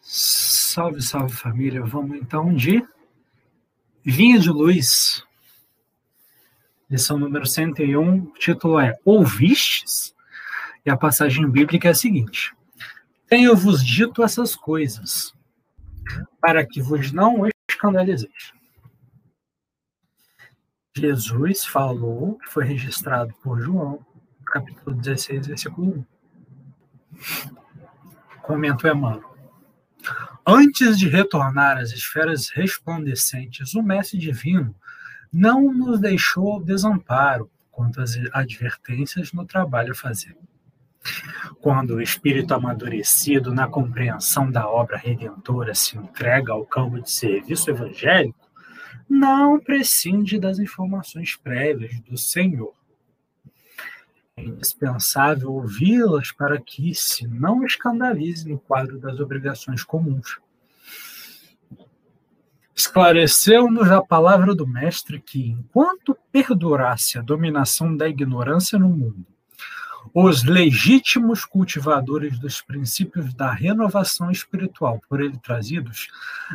Salve, salve família. Vamos então de Vinha de Luz, lição número 101. O título é Ouvistes? E a passagem bíblica é a seguinte: Tenho-vos dito essas coisas, para que vos não escandalizeis. Jesus falou, que foi registrado por João, capítulo 16, versículo 1. Comenta o Emmanuel. Antes de retornar às esferas resplandecentes, o Mestre Divino não nos deixou desamparo quanto às advertências no trabalho a fazer. Quando o espírito amadurecido na compreensão da obra redentora se entrega ao campo de serviço evangélico, não prescinde das informações prévias do Senhor. Indispensável ouvi-las para que se não escandalize no quadro das obrigações comuns. Esclareceu-nos a palavra do Mestre que, enquanto perdurasse a dominação da ignorância no mundo, os legítimos cultivadores dos princípios da renovação espiritual por ele trazidos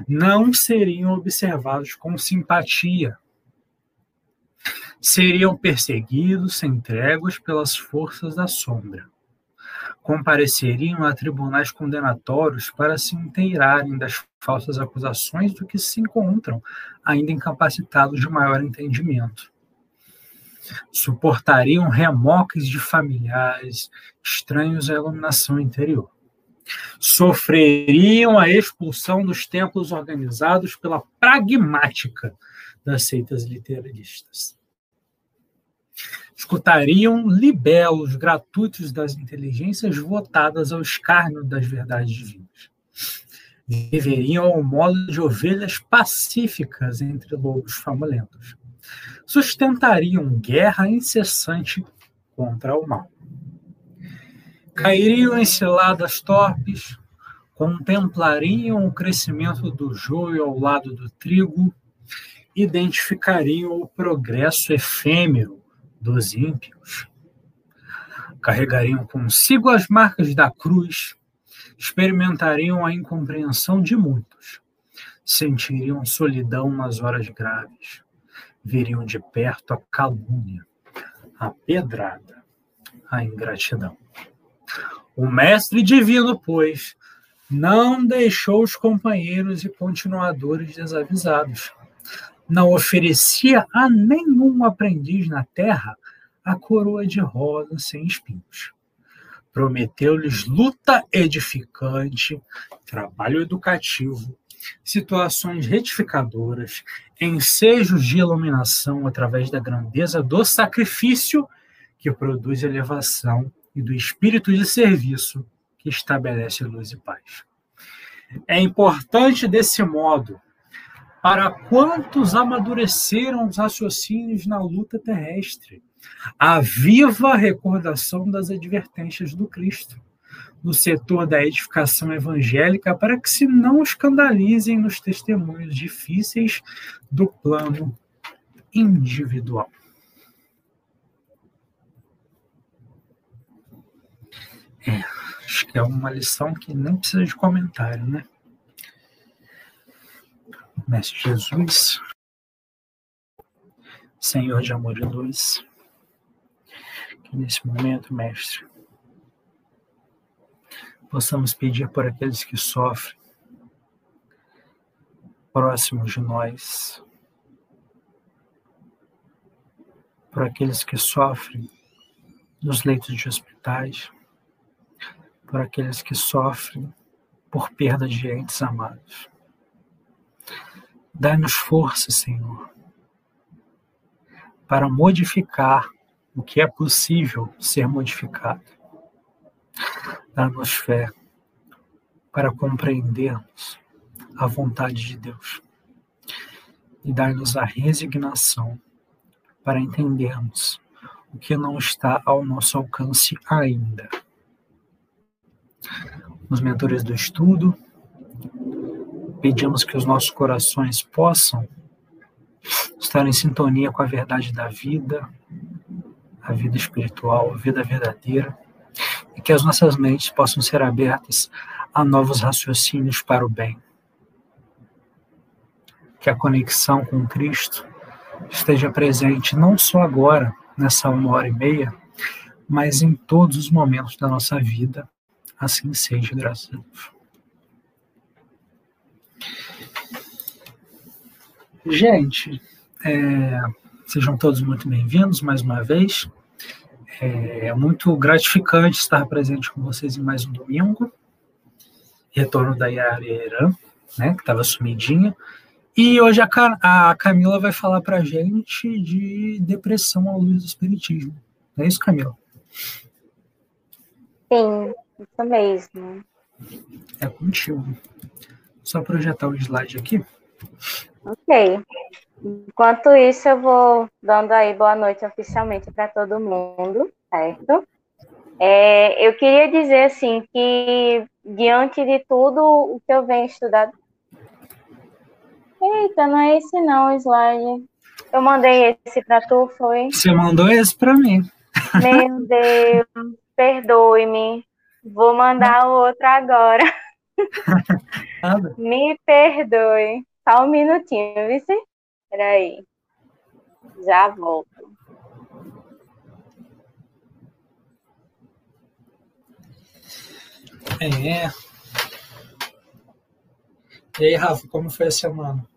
não seriam observados com simpatia. Seriam perseguidos sem tréguas pelas forças da sombra. Compareceriam a tribunais condenatórios para se inteirarem das falsas acusações do que se encontram ainda incapacitados de maior entendimento suportariam remoques de familiares estranhos à iluminação interior. Sofreriam a expulsão dos templos organizados pela pragmática das seitas literalistas. Escutariam libelos gratuitos das inteligências votadas ao escárnio das verdades divinas. Viveriam ao modo de ovelhas pacíficas entre lobos famulentos sustentariam guerra incessante contra o mal. Cairiam em ciladas torpes, contemplariam o crescimento do joio ao lado do trigo, identificariam o progresso efêmero dos ímpios. Carregariam consigo as marcas da cruz, experimentariam a incompreensão de muitos, sentiriam solidão nas horas graves veriam de perto a calúnia, a pedrada, a ingratidão. O mestre divino, pois, não deixou os companheiros e continuadores desavisados. Não oferecia a nenhum aprendiz na terra a coroa de rosa sem espinhos. Prometeu-lhes luta edificante, trabalho educativo, situações retificadoras, ensejos de iluminação através da grandeza do sacrifício que produz elevação e do espírito de serviço que estabelece luz e paz. É importante desse modo para quantos amadureceram os raciocínios na luta terrestre, a viva recordação das advertências do Cristo no setor da edificação evangélica para que se não escandalizem nos testemunhos difíceis do plano individual. É, acho que é uma lição que não precisa de comentário, né? Mestre Jesus, Senhor de amor e luz, que nesse momento, Mestre, possamos pedir por aqueles que sofrem, próximos de nós, por aqueles que sofrem nos leitos de hospitais, por aqueles que sofrem por perda de entes amados. Dá-nos força, Senhor, para modificar o que é possível ser modificado Dá-nos fé para compreendermos a vontade de Deus e dar-nos a resignação para entendermos o que não está ao nosso alcance ainda. Nos mentores do estudo, pedimos que os nossos corações possam estar em sintonia com a verdade da vida, a vida espiritual, a vida verdadeira e que as nossas mentes possam ser abertas a novos raciocínios para o bem. Que a conexão com Cristo esteja presente não só agora, nessa uma hora e meia, mas em todos os momentos da nossa vida. Assim seja, graças a Deus. Gente, é, sejam todos muito bem-vindos mais uma vez. É, é muito gratificante estar presente com vocês em mais um domingo. Retorno da Yara Eran, né, que estava sumidinha. E hoje a, a Camila vai falar para a gente de depressão à luz do espiritismo. Não é isso, Camila? Sim, isso mesmo. É contigo. Só projetar o slide aqui. Ok. Enquanto isso, eu vou dando aí boa noite oficialmente para todo mundo, certo? É, eu queria dizer assim que diante de tudo o que eu venho estudando Eita, não é esse não, o slide. Eu mandei esse para tu, foi? Você mandou esse para mim. Meu Deus, perdoe-me. Vou mandar o outro agora. Me perdoe. Só um minutinho, vice? Peraí. Já volto. É. E aí, Rafa, como foi a semana?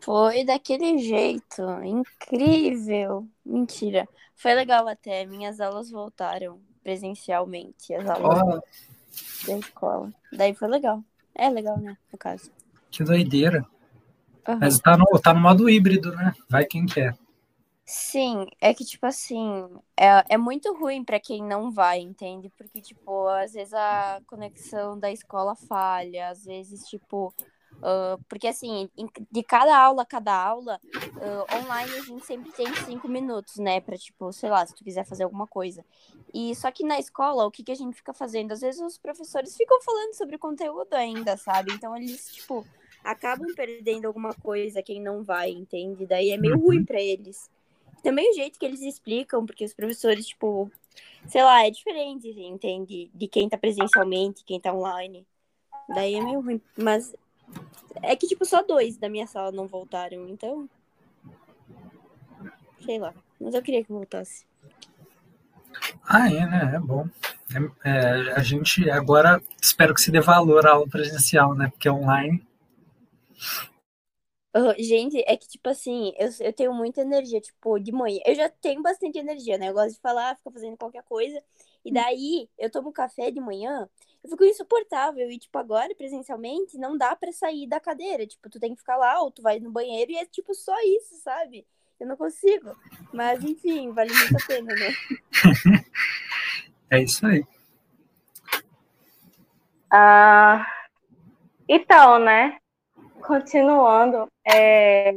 Foi daquele jeito, incrível. Mentira. Foi legal até. Minhas aulas voltaram presencialmente, as aulas da escola. Daí foi legal. É legal, né? No caso. Que doideira. Uhum. Mas tá no, tá no modo híbrido, né? Vai quem quer. Sim, é que, tipo assim, é, é muito ruim para quem não vai, entende? Porque, tipo, às vezes a conexão da escola falha, às vezes, tipo. Uh, porque, assim, de cada aula, cada aula, uh, online a gente sempre tem cinco minutos, né? Pra, tipo, sei lá, se tu quiser fazer alguma coisa. E só que na escola, o que, que a gente fica fazendo? Às vezes os professores ficam falando sobre conteúdo ainda, sabe? Então eles, tipo, acabam perdendo alguma coisa quem não vai, entende? Daí é meio ruim para eles. Também o jeito que eles explicam, porque os professores, tipo, sei lá, é diferente, entende? De quem tá presencialmente, quem tá online. Daí é meio ruim. Mas é que, tipo, só dois da minha sala não voltaram, então. Sei lá. Mas eu queria que voltasse. Ah, é, né? É bom. É, é, a gente agora espero que se dê valor à aula presencial, né? Porque online gente, é que, tipo assim, eu, eu tenho muita energia, tipo, de manhã. Eu já tenho bastante energia, né? Eu gosto de falar, ficar fazendo qualquer coisa. E daí, eu tomo café de manhã, eu fico insuportável. E, tipo, agora, presencialmente, não dá para sair da cadeira. Tipo, tu tem que ficar lá, ou tu vai no banheiro, e é, tipo, só isso, sabe? Eu não consigo. Mas, enfim, vale muito a pena, né? é isso aí. Ah, então, né? continuando, é,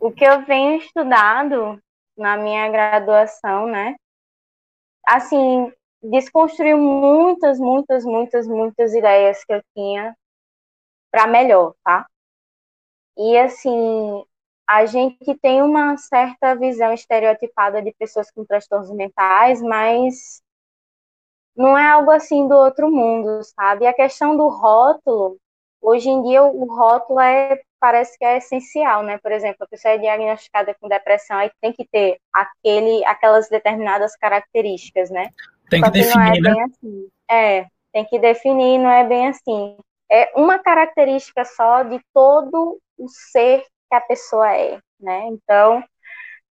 o que eu venho estudando na minha graduação, né? Assim, desconstruiu muitas, muitas, muitas, muitas ideias que eu tinha para melhor, tá? E assim, a gente tem uma certa visão estereotipada de pessoas com transtornos mentais, mas não é algo assim do outro mundo, sabe? A questão do rótulo Hoje em dia, o rótulo é, parece que é essencial, né? Por exemplo, a pessoa é diagnosticada com depressão, aí tem que ter aquele, aquelas determinadas características, né? Tem que, que definir, não é né? Assim. É, tem que definir, não é bem assim. É uma característica só de todo o ser que a pessoa é, né? Então,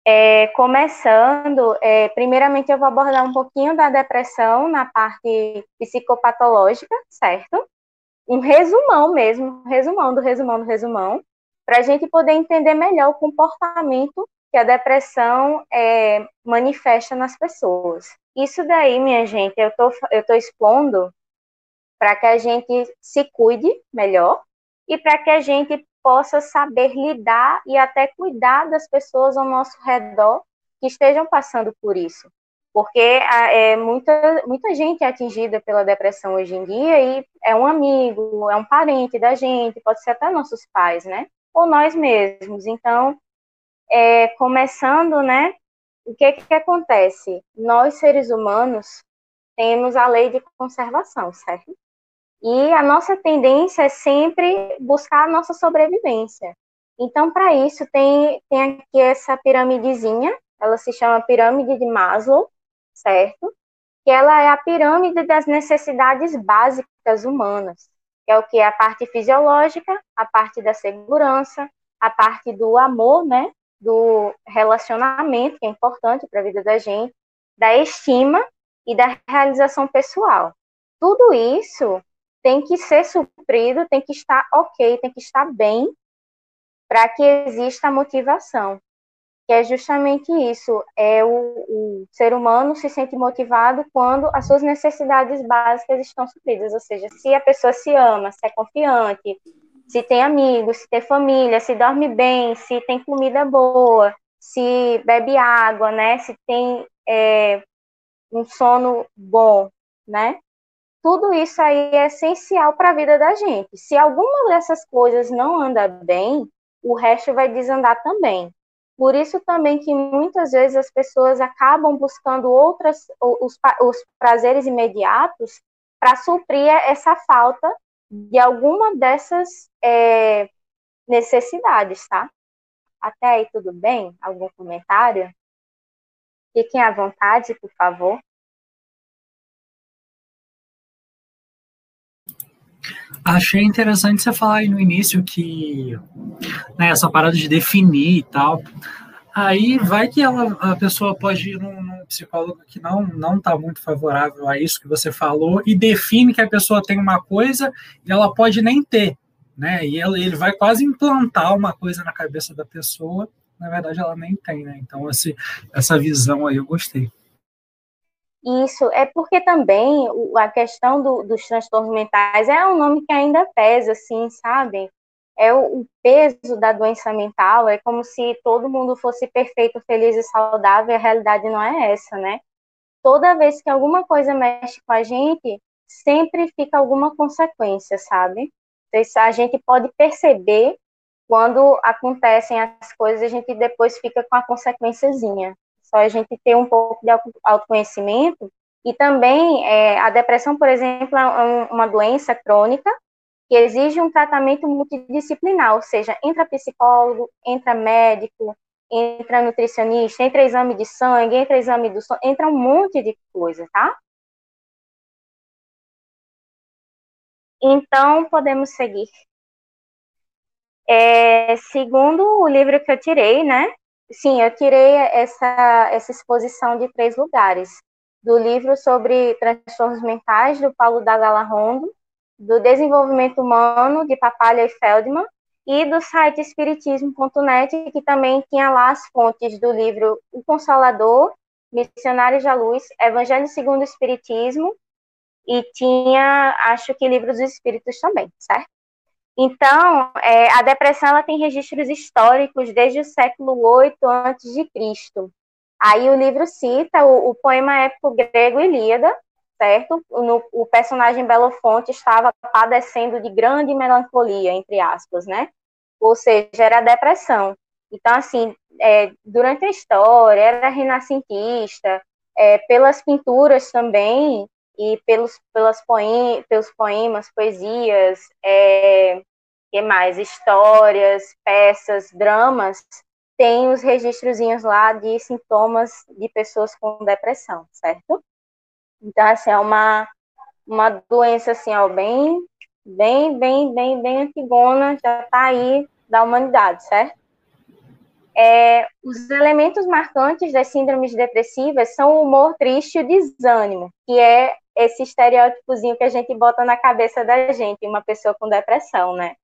é, começando, é, primeiramente eu vou abordar um pouquinho da depressão na parte psicopatológica, certo? Um resumão mesmo, resumão do resumão do resumão, para a gente poder entender melhor o comportamento que a depressão é, manifesta nas pessoas. Isso daí, minha gente, eu tô, eu tô expondo para que a gente se cuide melhor e para que a gente possa saber lidar e até cuidar das pessoas ao nosso redor que estejam passando por isso porque é, muita, muita gente é atingida pela depressão hoje em dia e é um amigo, é um parente da gente, pode ser até nossos pais, né? Ou nós mesmos. Então, é, começando, né, o que, que acontece? Nós, seres humanos, temos a lei de conservação, certo? E a nossa tendência é sempre buscar a nossa sobrevivência. Então, para isso, tem, tem aqui essa piramidezinha, ela se chama pirâmide de Maslow, certo? Que ela é a pirâmide das necessidades básicas humanas, que é o que é a parte fisiológica, a parte da segurança, a parte do amor, né? Do relacionamento, que é importante para a vida da gente, da estima e da realização pessoal. Tudo isso tem que ser suprido, tem que estar ok, tem que estar bem para que exista motivação. Que é justamente isso, é o, o, ser humano se sente motivado quando as suas necessidades básicas estão supridas, ou seja, se a pessoa se ama, se é confiante, se tem amigos, se tem família, se dorme bem, se tem comida boa, se bebe água, né, se tem é, um sono bom, né? Tudo isso aí é essencial para a vida da gente. Se alguma dessas coisas não anda bem, o resto vai desandar também. Por isso também que muitas vezes as pessoas acabam buscando outras os, os prazeres imediatos para suprir essa falta de alguma dessas é, necessidades, tá? Até aí tudo bem? Algum comentário? Fiquem à vontade, por favor. Achei interessante você falar aí no início que né, essa parada de definir e tal. Aí vai que ela, a pessoa pode ir num, num psicólogo que não não está muito favorável a isso que você falou e define que a pessoa tem uma coisa e ela pode nem ter, né? E ele, ele vai quase implantar uma coisa na cabeça da pessoa na verdade ela nem tem, né? Então esse, essa visão aí eu gostei. Isso, é porque também a questão do, dos transtornos mentais é um nome que ainda pesa, assim, sabe? É o, o, peso da doença mental, é como se todo mundo fosse perfeito, feliz e saudável, e a realidade não é essa, né? Toda vez que alguma coisa mexe com a gente, sempre fica alguma consequência, sabe? A gente pode perceber quando acontecem as coisas, a gente depois fica com a consequenciazinha. Só a gente ter um pouco de autoconhecimento. E também, é, a depressão, por exemplo, é uma doença crônica que exige um tratamento multidisciplinar, ou seja, entra psicólogo, entra médico, entra nutricionista, entra exame de sangue, entra exame do som, entra um monte de coisa, tá? Então, podemos seguir. É, segundo o livro que eu tirei, né? Sim, eu tirei essa, essa exposição de três lugares. Do livro sobre transtornos mentais, do Paulo Dagala Rondo, do Desenvolvimento Humano, de Papalha e Feldman, e do site espiritismo.net, que também tinha lá as fontes do livro O Consolador, Missionários da Luz, Evangelho segundo o Espiritismo, e tinha, acho que Livros dos Espíritos também, certo? Então, é, a depressão ela tem registros históricos desde o século VIII a.C. Aí o livro cita o, o poema épico grego Ilíada, certo? No, o personagem Belofonte estava padecendo de grande melancolia, entre aspas, né? Ou seja, era depressão. Então, assim, é, durante a história, era renascentista, é, pelas pinturas também, e pelos, pelas poem, pelos poemas, poesias, é, que mais? Histórias, peças, dramas, tem os registrozinhos lá de sintomas de pessoas com depressão, certo? Então, assim, é uma, uma doença, assim, ó, bem, bem, bem, bem, bem antigona, já tá aí da humanidade, certo? É, os elementos marcantes das síndromes depressivas são o humor triste e o desânimo, que é esse estereótipozinho que a gente bota na cabeça da gente, uma pessoa com depressão, né?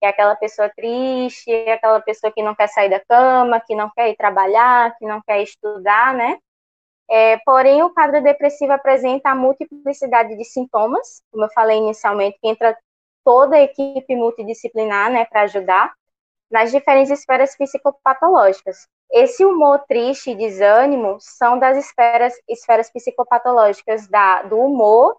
Que é aquela pessoa triste, aquela pessoa que não quer sair da cama, que não quer ir trabalhar, que não quer estudar, né? É, porém, o quadro depressivo apresenta a multiplicidade de sintomas, como eu falei inicialmente, que entra toda a equipe multidisciplinar, né, para ajudar, nas diferentes esferas psicopatológicas. Esse humor triste e desânimo são das esferas, esferas psicopatológicas da, do humor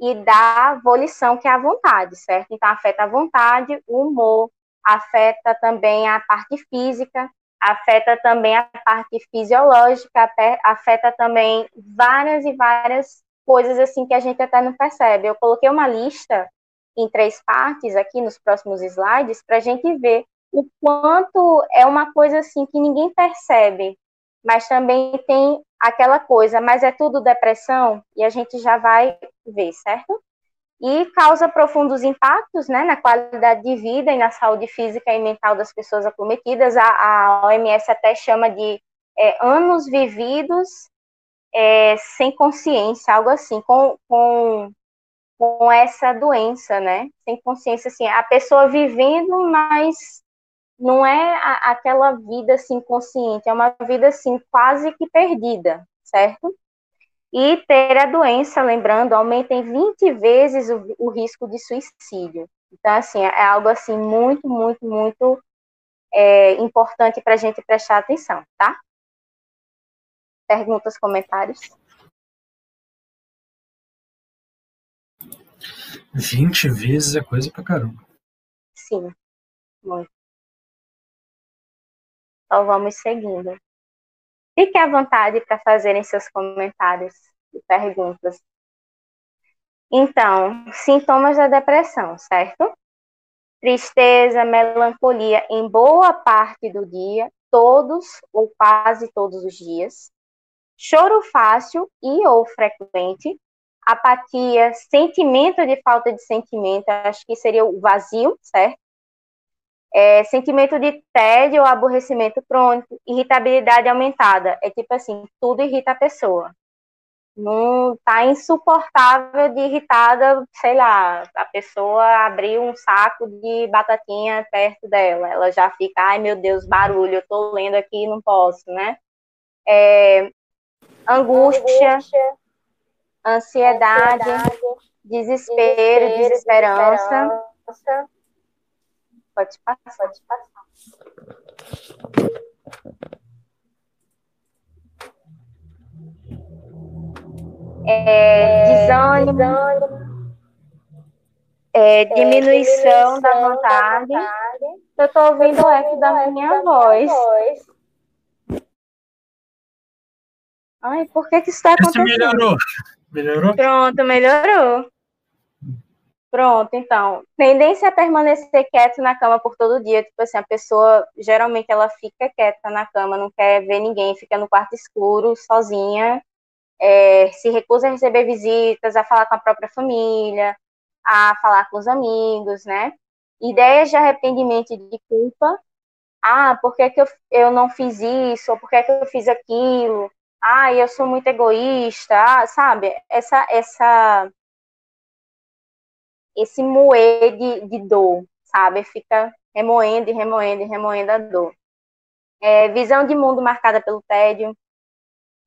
e da volição, que é a vontade, certo? Então, afeta a vontade, o humor, afeta também a parte física, afeta também a parte fisiológica, afeta também várias e várias coisas assim que a gente até não percebe. Eu coloquei uma lista em três partes aqui nos próximos slides para a gente ver o quanto é uma coisa assim que ninguém percebe, mas também tem aquela coisa, mas é tudo depressão e a gente já vai ver, certo? E causa profundos impactos né, na qualidade de vida e na saúde física e mental das pessoas acometidas. A, a OMS até chama de é, anos vividos é, sem consciência, algo assim, com, com, com essa doença, né? Sem consciência, assim, a pessoa vivendo, mas não é a, aquela vida assim consciente, é uma vida assim quase que perdida, certo? E ter a doença, lembrando, aumenta em 20 vezes o, o risco de suicídio. Então, assim, é algo assim muito, muito, muito é, importante para a gente prestar atenção, tá? Perguntas, comentários? 20 vezes é coisa pra caramba. Sim, muito. Então vamos seguindo. Fique à vontade para fazerem seus comentários e perguntas. Então, sintomas da depressão, certo? Tristeza, melancolia em boa parte do dia, todos ou quase todos os dias. Choro fácil e ou frequente. Apatia, sentimento de falta de sentimento, acho que seria o vazio, certo? É, sentimento de tédio ou aborrecimento crônico, irritabilidade aumentada. É tipo assim, tudo irrita a pessoa. Não tá insuportável de irritada, sei lá, a pessoa abriu um saco de batatinha perto dela, ela já fica, ai meu Deus, barulho, eu tô lendo aqui não posso, né? É, angústia, angústia ansiedade, ansiedade desespero, desespero, desesperança. desesperança Pode passar, pode passar. É, desânimo, é, diminuição, da vontade. Eu estou ouvindo o eco da minha voz. Ai, por que que isso está acontecendo? melhorou. Melhorou? Pronto, melhorou. Pronto, então, tendência a permanecer quieto na cama por todo dia, tipo assim, a pessoa, geralmente ela fica quieta na cama, não quer ver ninguém, fica no quarto escuro, sozinha, é, se recusa a receber visitas, a falar com a própria família, a falar com os amigos, né? Ideias de arrependimento e de culpa, ah, por que, que eu, eu não fiz isso, ou por que, que eu fiz aquilo, ah, eu sou muito egoísta, ah, sabe? Essa, essa esse moer de, de dor, sabe? Fica remoendo e remoendo e remoendo a dor. É, visão de mundo marcada pelo tédio,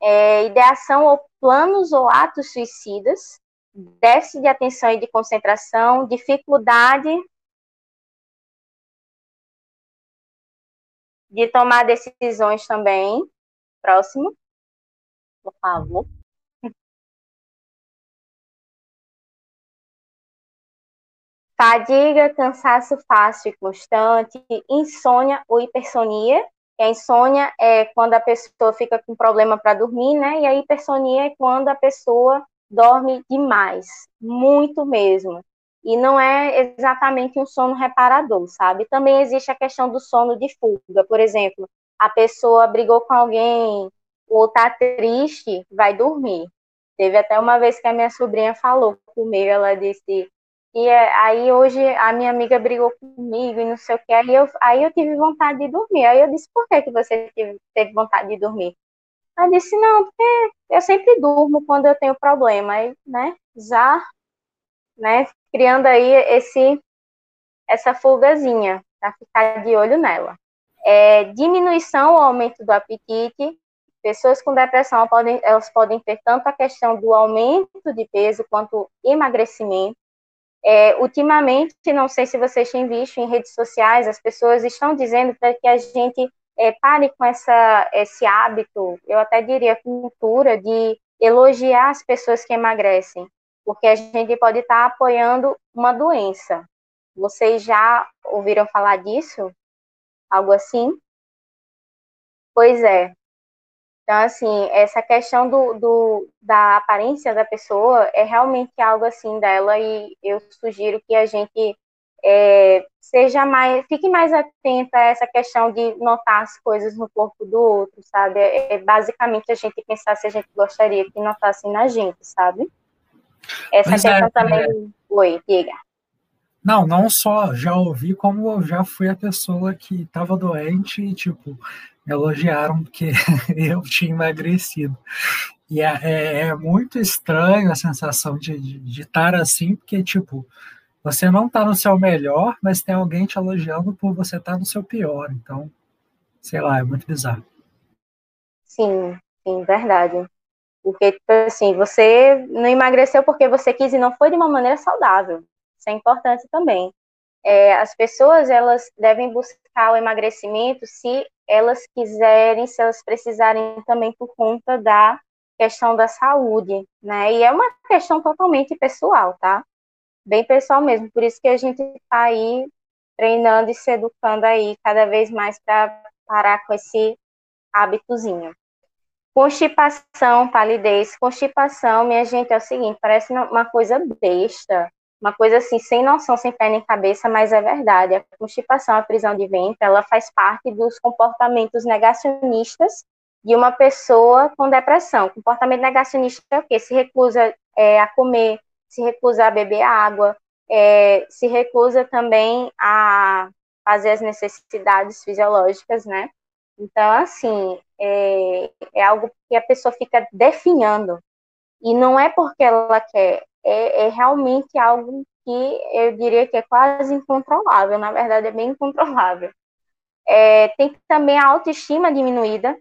é, ideação ou planos ou atos suicidas, déficit de atenção e de concentração, dificuldade de tomar decisões também. Próximo, por favor. Fadiga, cansaço fácil e constante, insônia ou hipersonia. E a insônia é quando a pessoa fica com problema para dormir, né? E a hipersonia é quando a pessoa dorme demais, muito mesmo. E não é exatamente um sono reparador, sabe? Também existe a questão do sono de fuga. Por exemplo, a pessoa brigou com alguém ou tá triste, vai dormir. Teve até uma vez que a minha sobrinha falou comigo, ela disse: e é, aí hoje a minha amiga brigou comigo e não sei o que. Aí eu, aí eu tive vontade de dormir. Aí eu disse, por que, que você teve, teve vontade de dormir? Ela disse, não, porque eu sempre durmo quando eu tenho problema. Aí, né, já, né, criando aí esse, essa fugazinha, para ficar de olho nela. É, diminuição ou aumento do apetite. Pessoas com depressão podem, elas podem ter tanto a questão do aumento de peso quanto emagrecimento. É, ultimamente, não sei se vocês têm visto em redes sociais, as pessoas estão dizendo para que a gente é, pare com essa, esse hábito, eu até diria cultura, de elogiar as pessoas que emagrecem, porque a gente pode estar apoiando uma doença. Vocês já ouviram falar disso? Algo assim? Pois é. Então, assim, essa questão do, do, da aparência da pessoa é realmente algo assim dela e eu sugiro que a gente é, seja mais, fique mais atenta a essa questão de notar as coisas no corpo do outro, sabe? É, é basicamente a gente pensar se a gente gostaria que notassem na gente, sabe? Essa pois questão é, também. É. Oi, diga. Não, não só já ouvi, como eu já fui a pessoa que estava doente e, tipo, elogiaram porque eu tinha emagrecido. E é, é, é muito estranho a sensação de, de, de estar assim, porque, tipo, você não está no seu melhor, mas tem alguém te elogiando por você estar tá no seu pior. Então, sei lá, é muito bizarro. Sim, sim, verdade. Porque, tipo assim, você não emagreceu porque você quis e não foi de uma maneira saudável. É importante também. É, as pessoas, elas devem buscar o emagrecimento se elas quiserem, se elas precisarem também por conta da questão da saúde, né? E é uma questão totalmente pessoal, tá? bem pessoal mesmo. Por isso que a gente está aí treinando e se educando aí cada vez mais para parar com esse hábitozinho. Constipação, palidez. Constipação, minha gente, é o seguinte, parece uma coisa besta, uma coisa assim, sem noção, sem pé nem cabeça, mas é verdade. A constipação, a prisão de ventre, ela faz parte dos comportamentos negacionistas de uma pessoa com depressão. Comportamento negacionista é o quê? Se recusa é, a comer, se recusa a beber água, é, se recusa também a fazer as necessidades fisiológicas, né? Então, assim, é, é algo que a pessoa fica definhando. E não é porque ela quer, é, é realmente algo que eu diria que é quase incontrolável, na verdade é bem incontrolável. É, tem também a autoestima diminuída,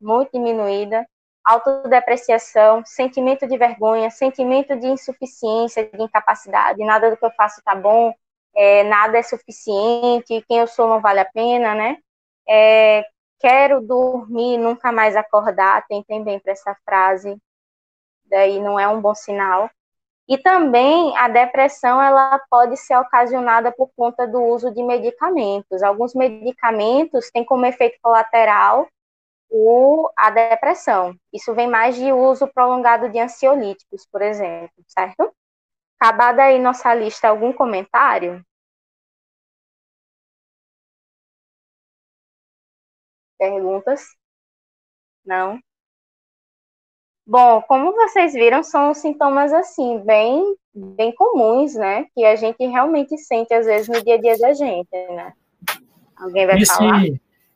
muito diminuída, autodepreciação, sentimento de vergonha, sentimento de insuficiência, de incapacidade, nada do que eu faço está bom, é, nada é suficiente, quem eu sou não vale a pena, né? É, quero dormir, nunca mais acordar, tentem bem para essa frase, daí não é um bom sinal. E também a depressão ela pode ser ocasionada por conta do uso de medicamentos. Alguns medicamentos têm como efeito colateral o, a depressão. Isso vem mais de uso prolongado de ansiolíticos, por exemplo, certo? Acabada aí nossa lista, algum comentário? Perguntas? Não? Bom, como vocês viram, são sintomas assim, bem, bem comuns, né? Que a gente realmente sente às vezes no dia a dia da gente, né? Alguém vai Esse, falar?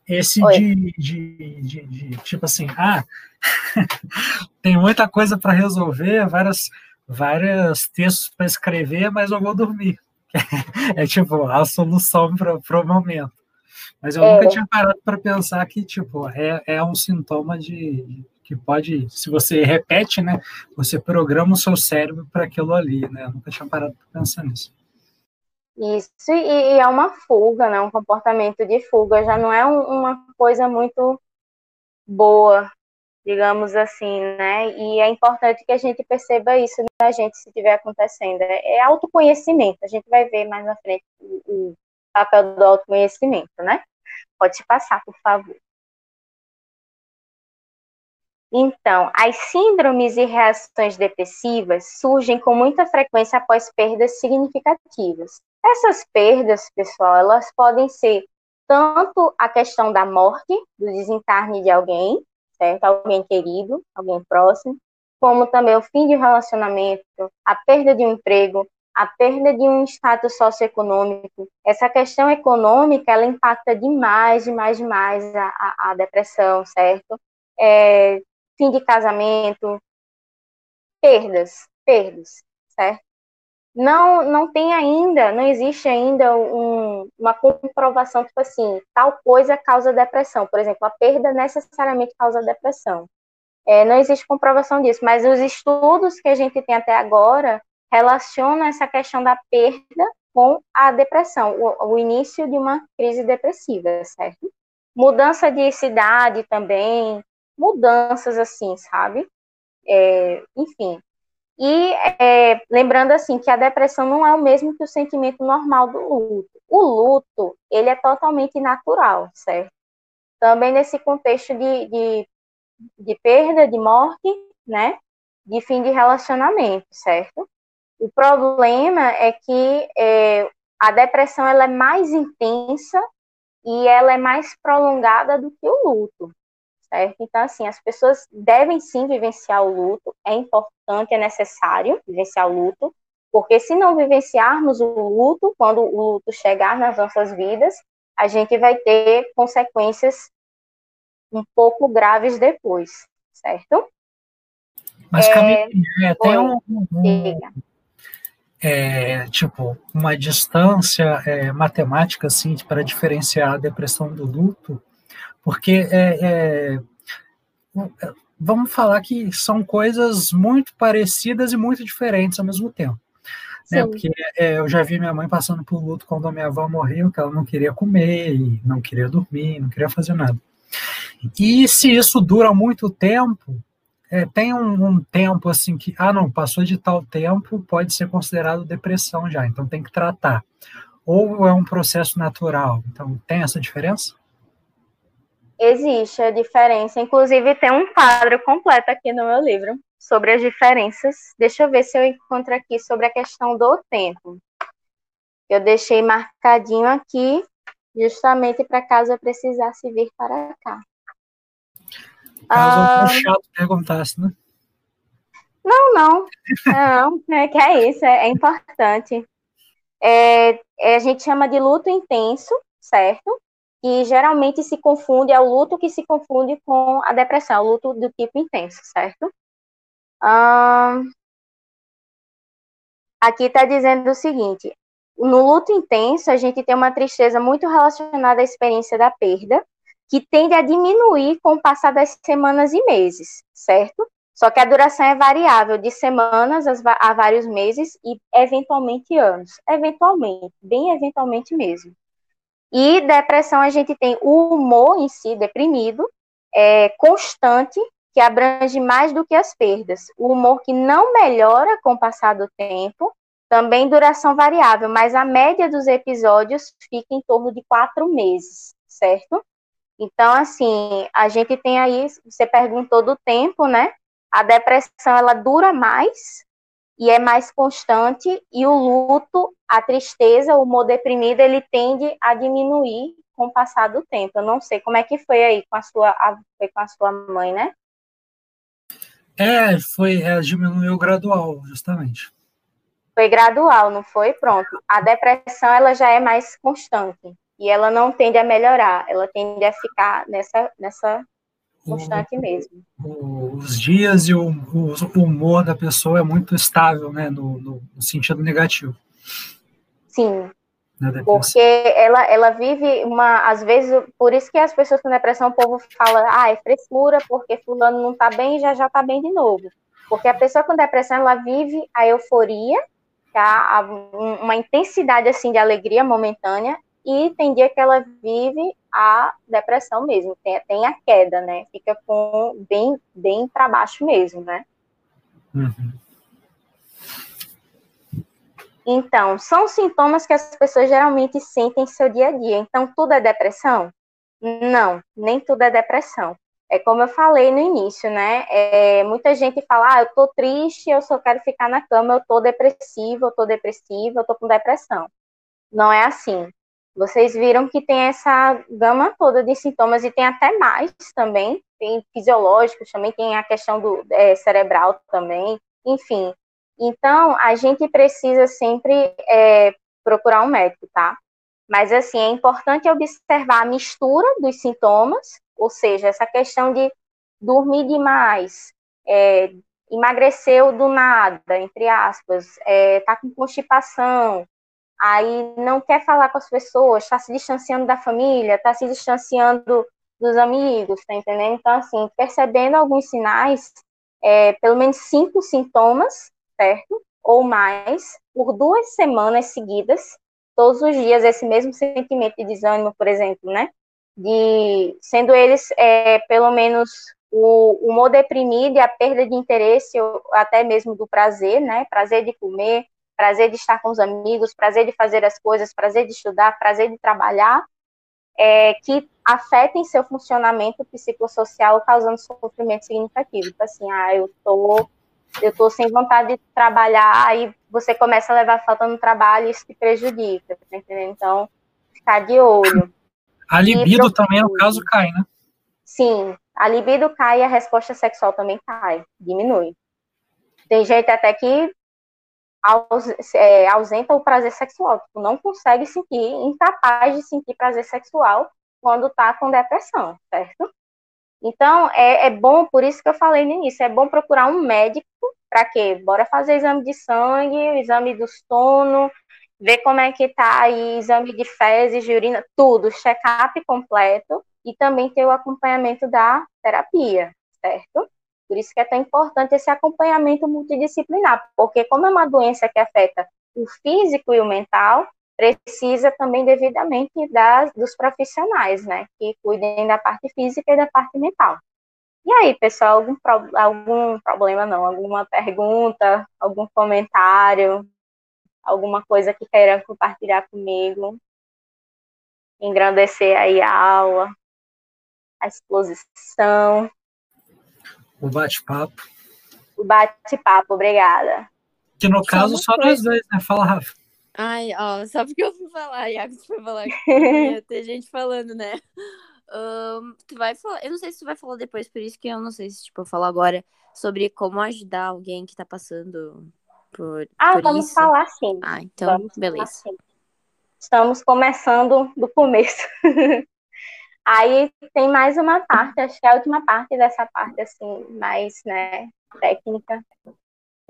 Esse de, de, de, de, tipo assim, ah, tem muita coisa para resolver, várias, vários textos para escrever, mas eu vou dormir. é tipo a solução para o momento. Mas eu é. nunca tinha parado para pensar que tipo é, é um sintoma de que pode, se você repete, né, você programa o seu cérebro para aquilo ali, né? Eu nunca tinha parado para pensar nisso. Isso, e, e, é uma fuga, né? Um comportamento de fuga, já não é um, uma coisa muito boa, digamos assim, né? E é importante que a gente perceba isso na gente se estiver acontecendo. É, é autoconhecimento, a gente vai ver mais na frente o, o papel do autoconhecimento, né? Pode passar, por favor. Então, as síndromes e reações depressivas surgem com muita frequência após perdas significativas. Essas perdas, pessoal, elas podem ser tanto a questão da morte, do desencarne de alguém, certo? Alguém querido, alguém próximo, como também o fim de um relacionamento, a perda de um emprego, a perda de um status socioeconômico. Essa questão econômica, ela impacta demais, demais, demais a, a, a depressão, certo? É, fim de casamento, perdas, perdas, certo? não, não tem ainda, não existe ainda um, uma comprovação, tipo assim, tal coisa causa depressão. Por exemplo, a perda necessariamente causa depressão. É, não existe comprovação disso, mas os estudos que a gente tem até agora relacionam essa questão da perda com a depressão, o, o início de uma crise depressiva, certo? Mudança de cidade também, mudanças assim, sabe? É, enfim, e é, lembrando assim que a depressão não é o mesmo que o sentimento normal do luto. O luto, ele é totalmente natural, certo? também nesse contexto de, de, de perda, de morte, né? De fim de relacionamento, certo? O problema é que é, a depressão ela é mais intensa e ela é mais prolongada do que o luto, certo? Então, assim, as pessoas devem sim vivenciar o luto, é importante, é necessário vivenciar o luto, porque se não vivenciarmos o luto, quando o luto chegar nas nossas vidas, a gente vai ter consequências um pouco graves depois, certo? Mas, Camila, é, tem um, um, é, tipo, uma distância é, matemática, assim, para diferenciar a depressão do luto, porque é, é, vamos falar que são coisas muito parecidas e muito diferentes ao mesmo tempo. Né? Porque é, eu já vi minha mãe passando por luto quando a minha avó morreu, que ela não queria comer, não queria dormir, não queria fazer nada. E se isso dura muito tempo, é, tem um, um, tempo assim que, ah, não, passou de tal tempo, pode ser considerado depressão já, então tem que tratar. Ou é um processo natural, então tem essa diferença? Existe a diferença, inclusive tem um quadro completo aqui no meu livro sobre as diferenças. Deixa eu ver se eu encontro aqui sobre a questão do tempo. Eu deixei marcadinho aqui, justamente para caso eu precisasse vir para cá. Caso ah, chato perguntasse, né? Não, não. Não, é que é isso, é, é importante. É, é, a gente chama de luto intenso, certo? Que geralmente se confunde, é o luto que se confunde com a depressão, o luto do tipo intenso, certo? Ah, aqui está dizendo o seguinte: no luto intenso, a gente tem uma tristeza muito relacionada à experiência da perda, que tende a diminuir com o passar das semanas e meses, certo? Só que a duração é variável, de semanas a vários meses e eventualmente anos. Eventualmente, bem eventualmente mesmo. E depressão, a gente tem o humor em si, deprimido, é, constante, que abrange mais do que as perdas. O humor que não melhora com o passar do tempo, também duração variável, mas a média dos episódios fica em torno de quatro meses, certo? Então, assim, a gente tem aí, você perguntou do tempo, né? A depressão, ela dura mais e é mais constante, e o luto, a tristeza, o humor deprimido, ele tende a diminuir com o passar do tempo. Eu não sei como é que foi aí com a sua, a, foi com a sua mãe, né? É, foi, é, diminuiu gradual, justamente. Foi gradual, não foi? Pronto. A depressão, ela já é mais constante e ela não tende a melhorar, ela tende a ficar nessa, nessa constante o, mesmo. Os dias e o, o, humor da pessoa é muito estável, né, no, no, no sentido negativo. Sim, porque ela, ela vive uma, às vezes, por isso que as pessoas com depressão, o povo fala, ah, é frescura, porque fulano não tá bem e já já tá bem de novo. Porque a pessoa com depressão, ela vive a euforia, tá? uma intensidade, assim, de alegria momentânea, e tem dia que ela vive a depressão mesmo, tem, tem a queda, né? Fica com bem, bem para baixo mesmo, né? Uhum. Então, são sintomas que as pessoas geralmente sentem em seu dia a dia. Então, tudo é depressão? Não, nem tudo é depressão. É como eu falei no início, né? É, muita gente fala, ah, eu tô triste, eu só quero ficar na cama, eu tô depressiva, eu tô depressiva, eu tô com depressão. Não é assim. Vocês viram que tem essa gama toda de sintomas e tem até mais também, tem fisiológicos também, tem a questão do é, cerebral também, enfim. Então, a gente precisa sempre é, procurar um médico, tá? Mas, assim, é importante observar a mistura dos sintomas, ou seja, essa questão de dormir demais, é, emagreceu do nada, entre aspas, é, tá com constipação, aí não quer falar com as pessoas, está se distanciando da família, está se distanciando dos amigos, tá entendendo? Então, assim, percebendo alguns sinais, é, pelo menos cinco sintomas, certo? Ou mais, por duas semanas seguidas, todos os dias, esse mesmo sentimento de desânimo, por exemplo, né? De, sendo eles, é, pelo menos, o humor deprimido e a perda de interesse, ou até mesmo do prazer, né? Prazer de comer, prazer de estar com os amigos, prazer de fazer as coisas, prazer de estudar, prazer de trabalhar, é, que afetem seu funcionamento psicossocial, causando sofrimento significativo. Tipo assim, ah, eu tô, eu tô sem vontade de trabalhar, aí você começa a levar falta no trabalho e isso te prejudica, tá entendendo? Então, ficar de olho. A libido também, no caso, cai, né? Sim, a libido cai e a resposta sexual também cai, diminui. Tem gente até que é, ausenta o prazer sexual, tipo, não consegue sentir, incapaz de sentir prazer sexual quando tá com depressão, certo? Então, é, é bom, por isso que eu falei no início, é bom procurar um médico, para quê? Bora fazer exame de sangue, exame do sono, ver como é que tá aí, exame de fezes, de urina, tudo, check-up completo, e também ter o acompanhamento da terapia, certo? Por isso que é tão importante esse acompanhamento multidisciplinar, porque como é uma doença que afeta o físico e o mental, precisa também devidamente das, dos profissionais, né, que cuidem da parte física e da parte mental. E aí, pessoal, algum, algum problema não? Alguma pergunta, algum comentário, alguma coisa que queiram compartilhar comigo? Engrandecer aí a aula, a exposição. O bate-papo. O bate-papo, obrigada. Que no caso só nós dois, né? Fala, Rafa. Ai, ó, só porque eu fui falar, Iago, tu foi falar que ter gente falando, né? Um, tu vai falar, eu não sei se tu vai falar depois, por isso que eu não sei se tipo, eu falo agora sobre como ajudar alguém que tá passando por. Ah, por vamos isso. falar sim. Ah, então, Vamos beleza. Estamos começando do começo. Aí tem mais uma parte, acho que é a última parte dessa parte, assim, mais, né, técnica.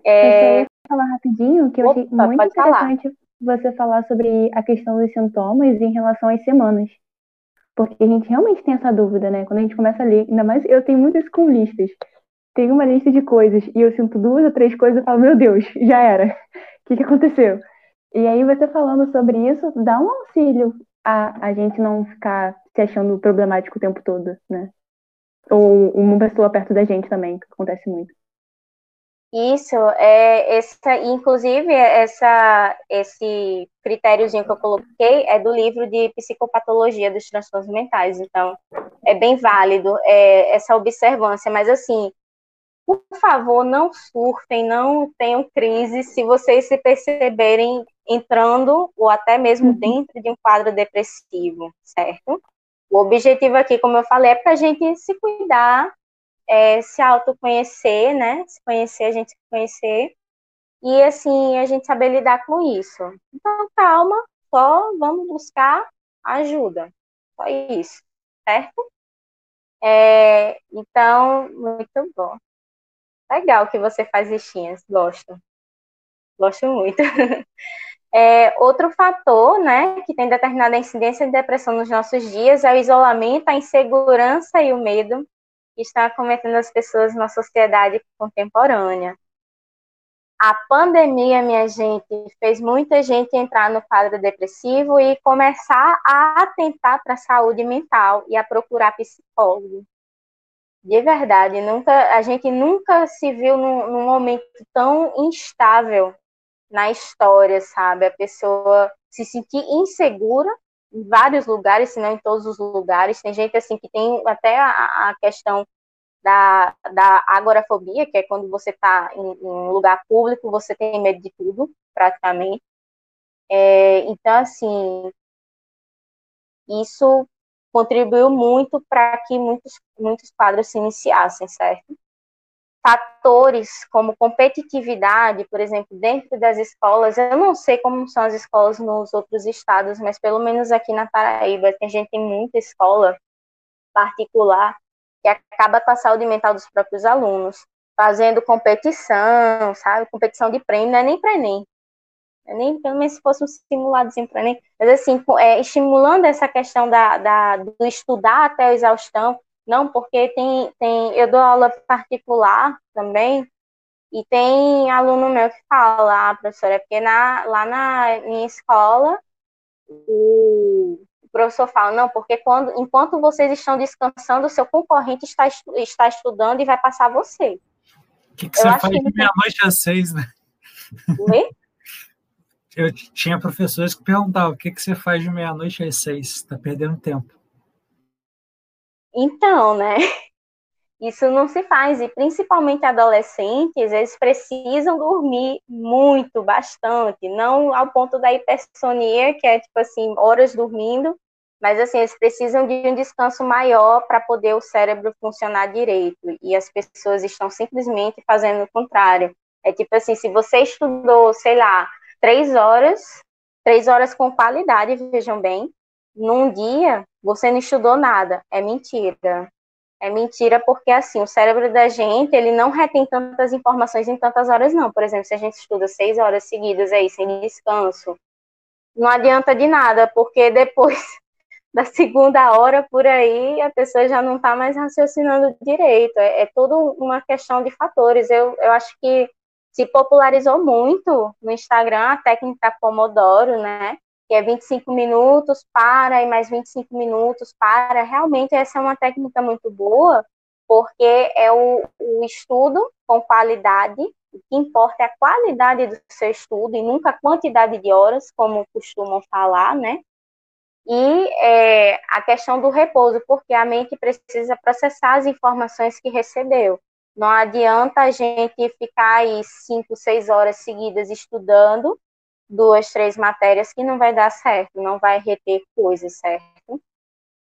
É... Eu falar rapidinho, que eu achei Opa, muito pode falar. interessante você falar sobre a questão dos sintomas em relação às semanas. Porque a gente realmente tem essa dúvida, né? Quando a gente começa a ler, ainda mais eu tenho muito isso com listas. Tem uma lista de coisas e eu sinto duas ou três coisas e falo, meu Deus, já era. O que, que aconteceu? E aí você falando sobre isso, dá um auxílio a, a gente não ficar se achando problemático o tempo todo, né? Ou uma pessoa perto da gente também, que acontece muito. Isso, é, essa, inclusive, essa, esse critériozinho que eu coloquei é do livro de psicopatologia dos transtornos mentais, então é bem válido é, essa observância, mas assim, por favor, não surtem, não tenham crise se vocês se perceberem entrando ou até mesmo Uhum. dentro de um quadro depressivo, certo? O objetivo aqui, como eu falei, é para a gente se cuidar, é, se autoconhecer, né? Se conhecer, a gente se conhecer. E assim, a gente saber lidar com isso. Então, calma, só vamos buscar ajuda. Só isso, certo? É, então, muito bom. Legal que você faz listinhas, gosto. Gosto muito. É, outro fator, né, que tem determinada incidência de depressão nos nossos dias é o isolamento, a insegurança e o medo que está acometendo as pessoas na sociedade contemporânea. A pandemia, minha gente, fez muita gente entrar no quadro depressivo e começar a atentar para a saúde mental e a procurar psicólogo. De verdade, nunca, a gente nunca se viu num, num momento tão instável na história, sabe? A pessoa se sentir insegura em vários lugares, se não em todos os lugares. Tem gente assim que tem até a, a questão da, da agorafobia, que é quando você está em, em um lugar público, você tem medo de tudo, praticamente. É, então, assim, isso contribuiu muito para que muitos, muitos quadros se iniciassem, certo? Fatores como competitividade, por exemplo, dentro das escolas, eu não sei como são as escolas nos outros estados, mas pelo menos aqui na Paraíba, a gente tem muita escola particular que acaba com a saúde mental dos próprios alunos, fazendo competição, sabe? Competição de prêmio, não é nem para Enem. É nem pelo menos se fosse um simuladozinho para Enem. Mas assim, é, estimulando essa questão da, da, do estudar até a exaustão, não, porque tem, tem, eu dou aula particular também, e tem aluno meu que fala, ah, professora, é porque na, lá na minha escola, o, professor fala, não, porque quando, enquanto vocês estão descansando, o seu concorrente está, está estudando e vai passar você. O que, que você faz de meia-noite às seis, né? Oi? Eu tinha professores que perguntavam o que, que você faz de meia-noite às seis? Está perdendo tempo. Então, né? Isso não se faz, e principalmente adolescentes, eles precisam dormir muito, bastante, não ao ponto da hipersonia, que é tipo assim, horas dormindo, mas assim, eles precisam de um descanso maior para poder o cérebro funcionar direito, e as pessoas estão simplesmente fazendo o contrário. É tipo assim, se você estudou, sei lá, três horas, três horas com qualidade, vejam bem, num dia você não estudou nada, é mentira. É mentira porque, assim, o cérebro da gente, ele não retém tantas informações em tantas horas, não. Por exemplo, se a gente estuda seis horas seguidas aí, sem descanso, não adianta de nada, porque depois da segunda hora por aí, a pessoa já não está mais raciocinando direito. É, é tudo uma questão de fatores. Eu, eu acho que se popularizou muito no Instagram a técnica Pomodoro, né? Que é 25 minutos para e mais 25 minutos para. Realmente, essa é uma técnica muito boa, porque é o, o estudo com qualidade. O que importa é a qualidade do seu estudo e nunca a quantidade de horas, como costumam falar, né? E é, a questão do repouso, porque a mente precisa processar as informações que recebeu. Não adianta a gente ficar aí cinco, seis horas seguidas estudando duas, três matérias que não vai dar certo, não vai reter coisas, certo?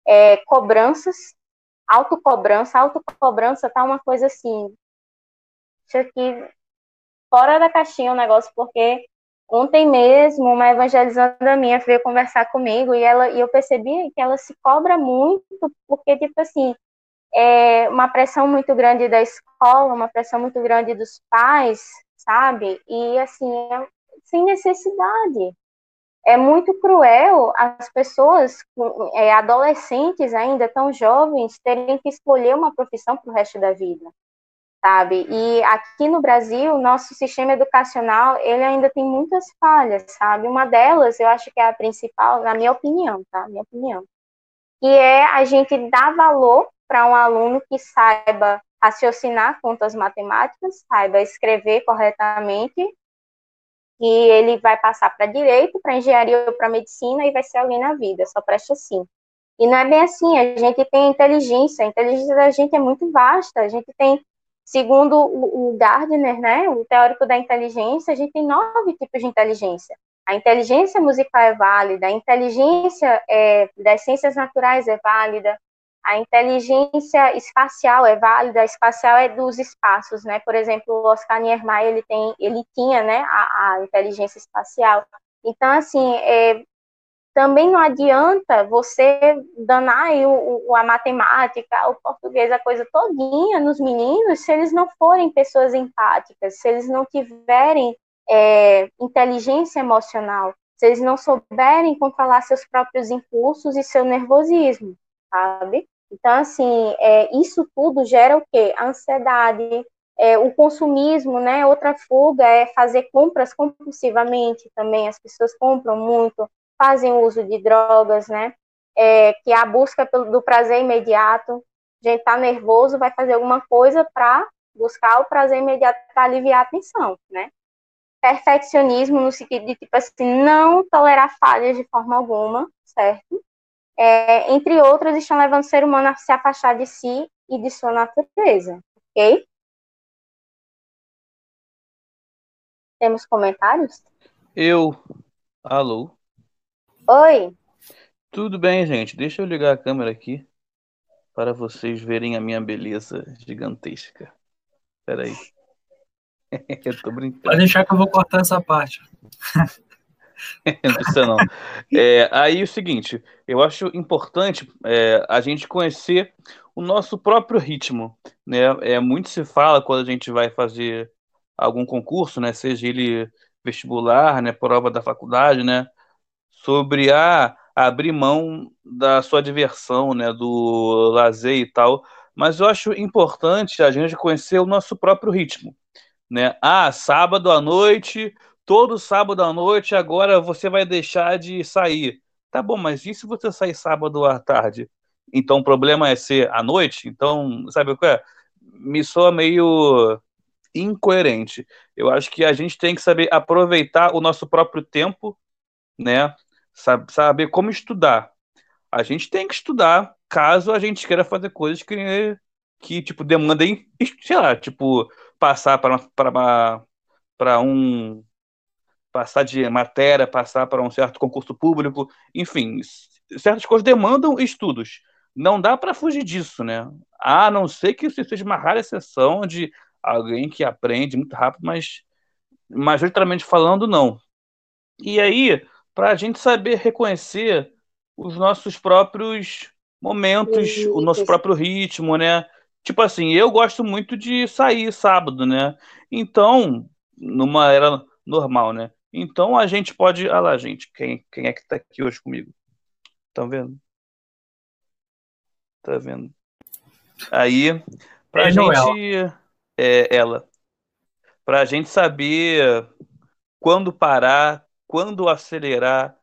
É, cobranças, autocobrança, autocobrança tá uma coisa assim, isso aqui fora da caixinha o negócio, porque ontem mesmo uma evangelizanda minha veio conversar comigo e ela e eu percebi que ela se cobra muito, porque tipo assim, é uma pressão muito grande da escola, uma pressão muito grande dos pais, sabe? E assim, sem necessidade. É muito cruel as pessoas, é, adolescentes ainda tão jovens, terem que escolher uma profissão para o resto da vida, sabe? E aqui no Brasil, nosso sistema educacional, ele ainda tem muitas falhas, sabe? Uma delas, eu acho que é a principal, na minha opinião, tá? Minha opinião, que é a gente dar valor para um aluno que saiba raciocinar contas matemáticas, saiba escrever corretamente que ele vai passar para direito, para engenharia ou para medicina e vai ser alguém na vida, só presta assim. E não é bem assim, a gente tem inteligência, a inteligência da gente é muito vasta, a gente tem, segundo o, Gardner, né, o teórico da inteligência, a gente tem nove tipos de inteligência. A inteligência musical é válida, a inteligência é, das ciências naturais é válida, a inteligência espacial é válida, a espacial é dos espaços, né? Por exemplo, o Oscar Niemeyer, ele tem, ele tinha, né, a, a inteligência espacial. Então, assim, é, também não adianta você danar o, a matemática, o português, a coisa todinha nos meninos, se eles não forem pessoas empáticas, se eles não tiverem é, inteligência emocional, se eles não souberem controlar seus próprios impulsos e seu nervosismo, sabe? Então, assim, é, isso tudo gera o quê? A ansiedade, é, o consumismo, né? Outra fuga é fazer compras compulsivamente também. As pessoas compram muito, fazem uso de drogas, né? É, que é a busca do prazer imediato. A gente tá nervoso, vai fazer alguma coisa para buscar o prazer imediato para aliviar a tensão, né? Perfeccionismo no sentido de, tipo assim, não tolerar falhas de forma alguma, certo? É, entre outras, estão levando o ser humano a se afastar de si e de sua natureza, ok? Temos comentários? Eu. Alô? Oi. Tudo bem, gente? Deixa eu ligar a câmera aqui para vocês verem a minha beleza gigantesca. Peraí. eu tô brincando. Pode deixar que eu vou cortar essa parte. não precisa não. É, aí o seguinte, eu acho importante é, a gente conhecer o nosso próprio ritmo, né? É muito se fala quando a gente vai fazer algum concurso, né? Seja ele vestibular, né? Prova da faculdade, né? Sobre a ah, abrir mão da sua diversão, né? Do lazer e tal. Mas eu acho importante a gente conhecer o nosso próprio ritmo, né? Ah, sábado à noite todo sábado à noite, agora você vai deixar de sair. Tá bom, mas e se você sair sábado à tarde? Então o problema é ser à noite? Então, sabe o que é? Me soa meio incoerente. Eu acho que a gente tem que saber aproveitar o nosso próprio tempo, né? Saber como estudar. A gente tem que estudar, caso a gente queira fazer coisas que, que tipo, demandem, sei lá, tipo, passar para um passar de matéria, passar para um certo concurso público, enfim, certas coisas demandam estudos. Não dá para fugir disso, né? A não ser que isso seja uma rara exceção de alguém que aprende muito rápido, mas majoritariamente falando, não. E aí, para a gente saber reconhecer os nossos próprios momentos, o nosso próprio ritmo, né? Tipo assim, eu gosto muito de sair sábado, né? Então, numa era normal, né? Então a gente pode. Olha lá, gente, quem, quem é que tá aqui hoje comigo? Estão vendo? Tá vendo? Aí, pra é gente. É, ela. Pra gente saber quando parar, quando acelerar,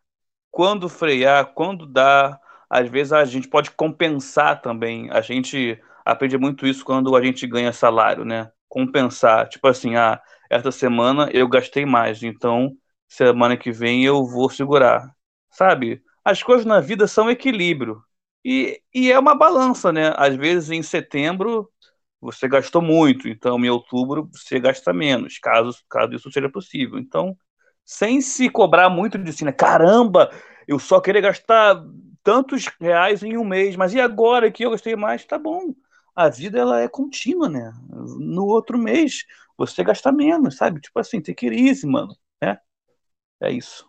quando frear, quando dar. Às vezes a gente pode compensar também. A gente aprende muito isso quando a gente ganha salário, né? Compensar. Tipo assim, ah, essa semana eu gastei mais, então semana que vem eu vou segurar. Sabe? As coisas na vida são equilíbrio. E, e é uma balança, né? Às vezes em setembro você gastou muito, então em outubro você gasta menos, caso, caso isso seja possível. Então, sem se cobrar muito de si, né? Caramba, eu só queria gastar tantos reais em um mês, mas e agora que eu gastei mais? Tá bom. A vida ela é contínua, né? No outro mês você gasta menos, sabe? Tipo assim, tem que ir mano, né? É isso.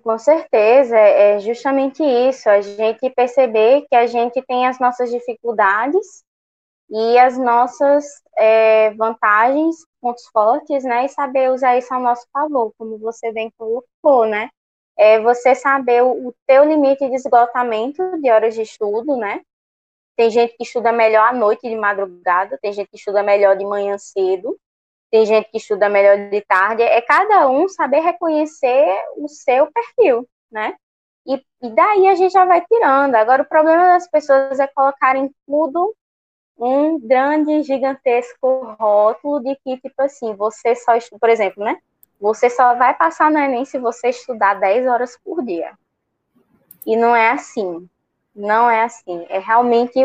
com certeza, é justamente isso, a gente perceber que a gente tem as nossas dificuldades e as nossas é, vantagens, pontos fortes, né, e saber usar isso ao nosso favor, como você bem colocou, né, é você saber o, o teu limite de esgotamento de horas de estudo, né, tem gente que estuda melhor à noite de madrugada, tem gente que estuda melhor de manhã cedo, tem gente que estuda melhor de tarde. É cada um saber reconhecer o seu perfil, né? E, e daí a gente já vai tirando. Agora, o problema das pessoas é colocarem tudo um grande, gigantesco rótulo de que, tipo assim, você só estuda, por exemplo, né? Você só vai passar no Enem se você estudar 10 horas por dia. E não é assim. Não é assim. É realmente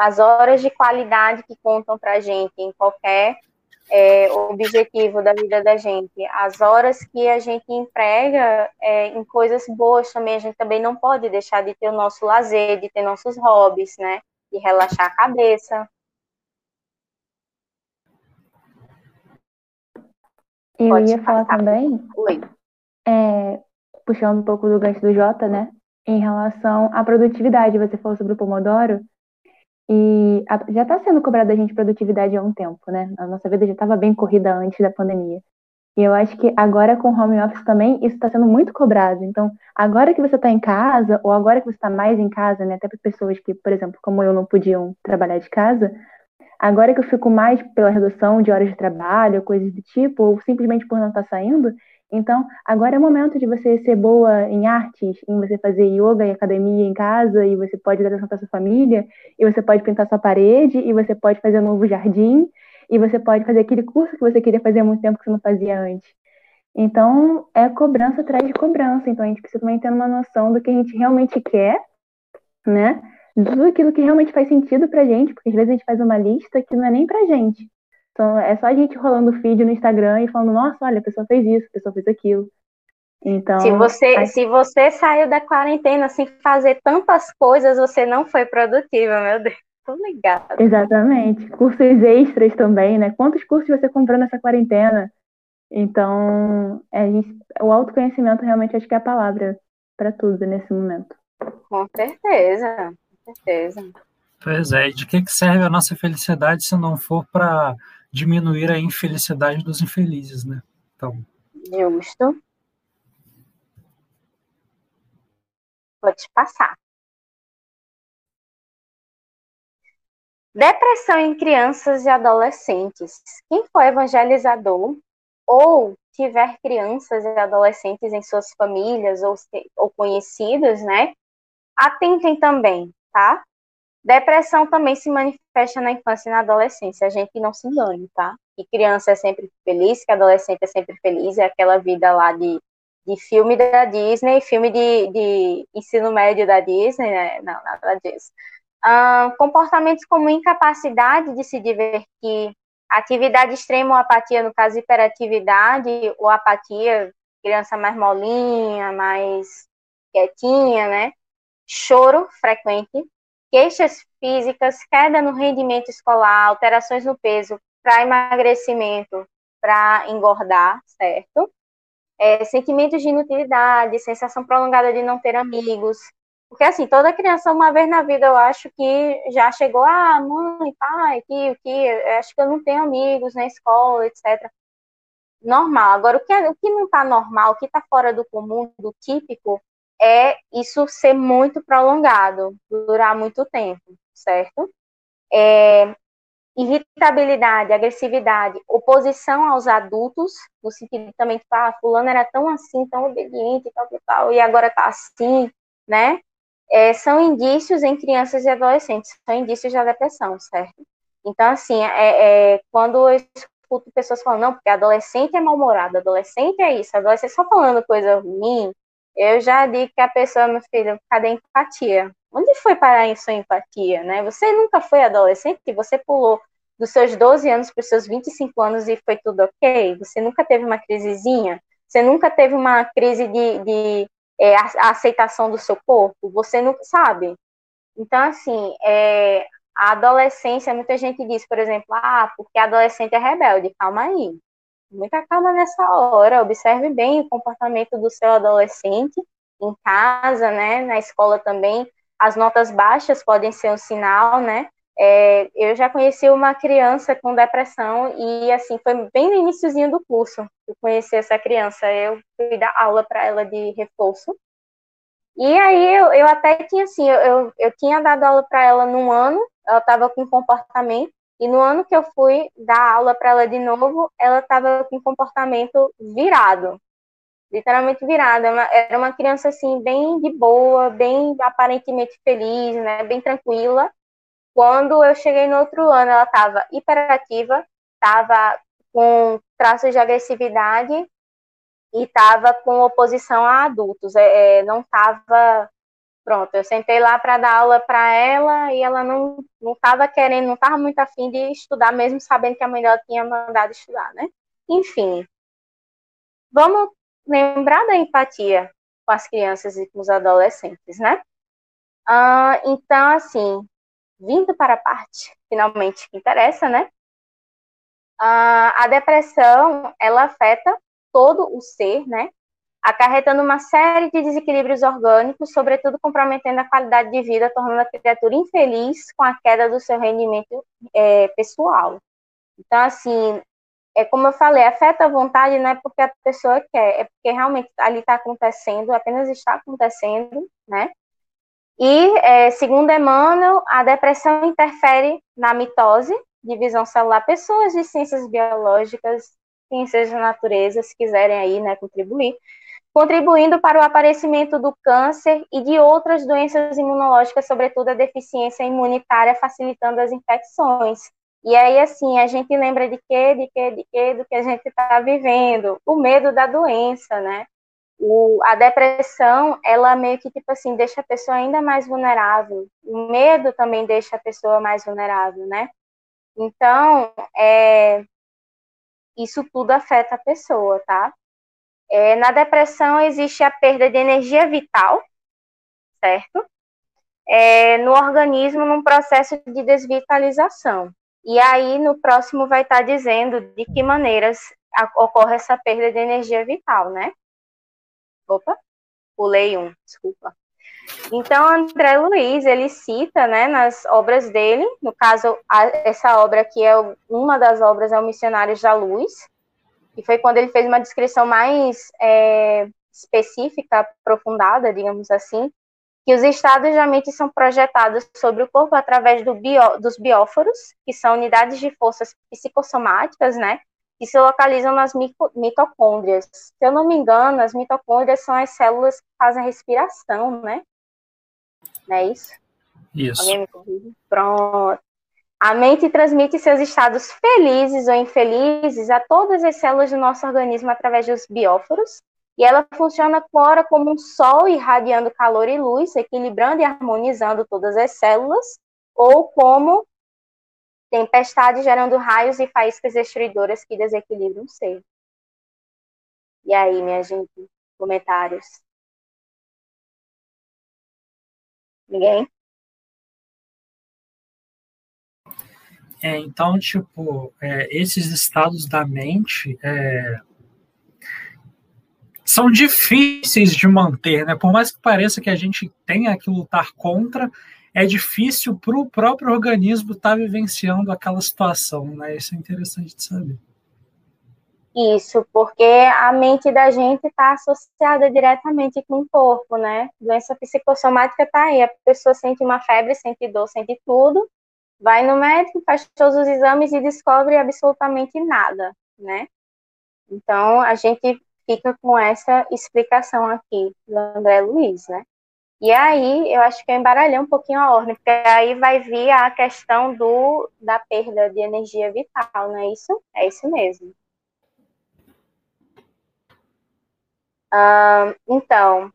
as horas de qualidade que contam para a gente em qualquer é, objetivo da vida da gente. As horas que a gente emprega é, em coisas boas também, a gente também não pode deixar de ter o nosso lazer, de ter nossos hobbies, né? De relaxar a cabeça. Eu pode ia falar também, é, puxando um pouco do gancho do Jota, né? Em relação à produtividade. Você falou sobre o Pomodoro. E a, já está sendo cobrada da gente produtividade há um tempo, né? A nossa vida já estava bem corrida antes da pandemia. E eu acho que agora com home office também isso está sendo muito cobrado. Então, agora que você está em casa, ou agora que você está mais em casa, né? Até para pessoas que, por exemplo, como eu, não podiam trabalhar de casa, agora que eu fico mais pela redução de horas de trabalho, coisas do tipo, ou simplesmente por não estar tá saindo, então, agora é o momento de você ser boa em artes, em você fazer yoga e academia em casa, e você pode dar atenção para sua família, e você pode pintar sua parede, e você pode fazer um novo jardim, e você pode fazer aquele curso que você queria fazer há muito tempo que você não fazia antes. Então, é cobrança atrás de cobrança. Então, a gente precisa também ter uma noção do que a gente realmente quer, né? Tudo aquilo que realmente faz sentido pra gente, porque às vezes a gente faz uma lista que não é nem pra gente. Então, é só a gente rolando o feed no Instagram e falando, nossa, olha, a pessoa fez isso, a pessoa fez aquilo. Então, se você, se você saiu da quarentena sem fazer tantas coisas, você não foi produtiva, meu Deus. Tô ligada. Exatamente. Cursos extras também, né? Quantos cursos você comprou nessa quarentena? Então, é, gente, o autoconhecimento realmente acho que é a palavra para tudo nesse momento. Com certeza, com certeza. Pois é, de que, que serve a nossa felicidade se não for para diminuir a infelicidade dos infelizes, né? Então. Justo. Pode passar. Depressão em crianças e adolescentes. Quem for evangelizador ou tiver crianças e adolescentes em suas famílias ou, ou conhecidos, né? Atentem também, tá? Depressão também se manifesta na infância e na adolescência. A gente não se engane, tá? Que criança é sempre feliz, que adolescente é sempre feliz, é aquela vida lá de de filme da Disney, filme de, de ensino médio da Disney, né? Não, nada disso. Comportamentos como incapacidade de se divertir, atividade extrema ou apatia, no caso hiperatividade ou apatia, criança mais molinha, mais quietinha, né? Choro frequente, queixas físicas, queda no rendimento escolar, alterações no peso para emagrecimento, para engordar, certo? É, sentimentos de inutilidade, sensação prolongada de não ter amigos. Porque, assim, toda criança, uma vez na vida, eu acho que já chegou, ah, mãe, pai, tio, tio, acho que eu não tenho amigos na escola, etc. Normal. Agora, o que, é, o que não está normal, o que está fora do comum, do típico, é isso ser muito prolongado, durar muito tempo, certo? É, irritabilidade, agressividade, oposição aos adultos, no sentido também que ah, fulano era tão assim, tão obediente tal, tal, tal, e agora tá assim, né? É, são indícios em crianças e adolescentes, são indícios da depressão, certo? Então, assim, é, é quando eu escuto pessoas falando, não, porque adolescente é mal-humorado, adolescente é isso, adolescente só falando coisa ruim, eu já digo que a pessoa, meu filho, cadê a empatia? Onde foi parar em sua empatia, né? Você nunca foi adolescente, você pulou dos seus 12 anos para os seus 25 anos e foi tudo ok? Você nunca teve uma crisezinha? Você nunca teve uma crise de, de é, aceitação do seu corpo? Você não sabe? Então, assim, é, a adolescência, muita gente diz, por exemplo, ah, porque adolescente é rebelde. Calma aí muita calma nessa hora, observe bem o comportamento do seu adolescente em casa, né, na escola também. As notas baixas podem ser um sinal, né? É, eu já conheci uma criança com depressão e assim foi bem no iníciozinho do curso. Eu conheci essa criança, eu fui dar aula para ela de reforço. E aí eu, eu até tinha assim, eu, eu, eu tinha dado aula para ela num ano, ela estava com comportamento e no ano que eu fui dar aula para ela de novo, ela estava com comportamento virado, literalmente virada. Era uma criança assim bem de boa, bem aparentemente feliz, né, bem tranquila. Quando eu cheguei no outro ano, ela estava hiperativa, estava com traços de agressividade e estava com oposição a adultos. É, é não estava Pronto, eu sentei lá para dar aula para ela e ela não não estava querendo, não estava muito afim de estudar, mesmo sabendo que a mãe dela tinha mandado estudar, né? Enfim, vamos lembrar da empatia com as crianças e com os adolescentes, né? Ah, então, assim, vindo para a parte finalmente que interessa, né? Ah, a depressão ela afeta todo o ser, né? Acarretando uma série de desequilíbrios orgânicos, sobretudo comprometendo a qualidade de vida, tornando a criatura infeliz com a queda do seu rendimento é, pessoal. Então, assim, é como eu falei, afeta a vontade não é porque a pessoa quer, é porque realmente ali está acontecendo, apenas está acontecendo, né? E, é, segundo Emmanuel, a depressão interfere na mitose, divisão celular, pessoas de ciências biológicas, ciências da natureza, se quiserem aí, né, contribuir, contribuindo para o aparecimento do câncer e de outras doenças imunológicas, sobretudo a deficiência imunitária, facilitando as infecções. E aí, assim, a gente lembra de quê, de quê, de quê, do que a gente está vivendo, o medo da doença, né? O, a depressão, ela meio que, tipo assim, deixa a pessoa ainda mais vulnerável. O medo também deixa a pessoa mais vulnerável, né? Então, é, isso tudo afeta a pessoa, tá? É, na depressão existe a perda de energia vital, certo? É, no organismo, num processo de desvitalização. E aí, no próximo, vai estar dizendo de que maneiras ocorre essa perda de energia vital, né? Opa, pulei um, desculpa. Então, André Luiz, ele cita, né, nas obras dele, no caso, a, essa obra aqui é uma das obras, é o Missionários da Luz, e foi quando ele fez uma descrição mais é, específica, aprofundada, digamos assim, que os estados da mente são projetados sobre o corpo através do bio, dos bióforos, que são unidades de forças psicossomáticas, né, que se localizam nas mitocôndrias. Se eu não me engano, as mitocôndrias são as células que fazem a respiração, né? Não é isso? Isso. Pronto. A mente transmite seus estados felizes ou infelizes a todas as células do nosso organismo através dos bióforos, E ela funciona ora como um sol irradiando calor e luz, equilibrando e harmonizando todas as células, ou como tempestade gerando raios e faíscas destruidoras que desequilibram o ser. E aí, minha gente, comentários? Ninguém? É, então, tipo, é, esses estados da mente é, são difíceis de manter, né? Por mais que pareça que a gente tenha que lutar contra, é difícil para o próprio organismo estar tá vivenciando aquela situação, né? Isso é interessante de saber. Isso, porque a mente da gente está associada diretamente com o corpo, né? Doença psicossomática está aí, a pessoa sente uma febre, sente dor, sente tudo, vai no médico, faz todos os exames e descobre absolutamente nada, né? Então, a gente fica com essa explicação aqui do André Luiz, né? E aí, eu acho que eu embaralhei um pouquinho a ordem, porque aí vai vir a questão do, da perda de energia vital, não é isso? É isso mesmo. Então,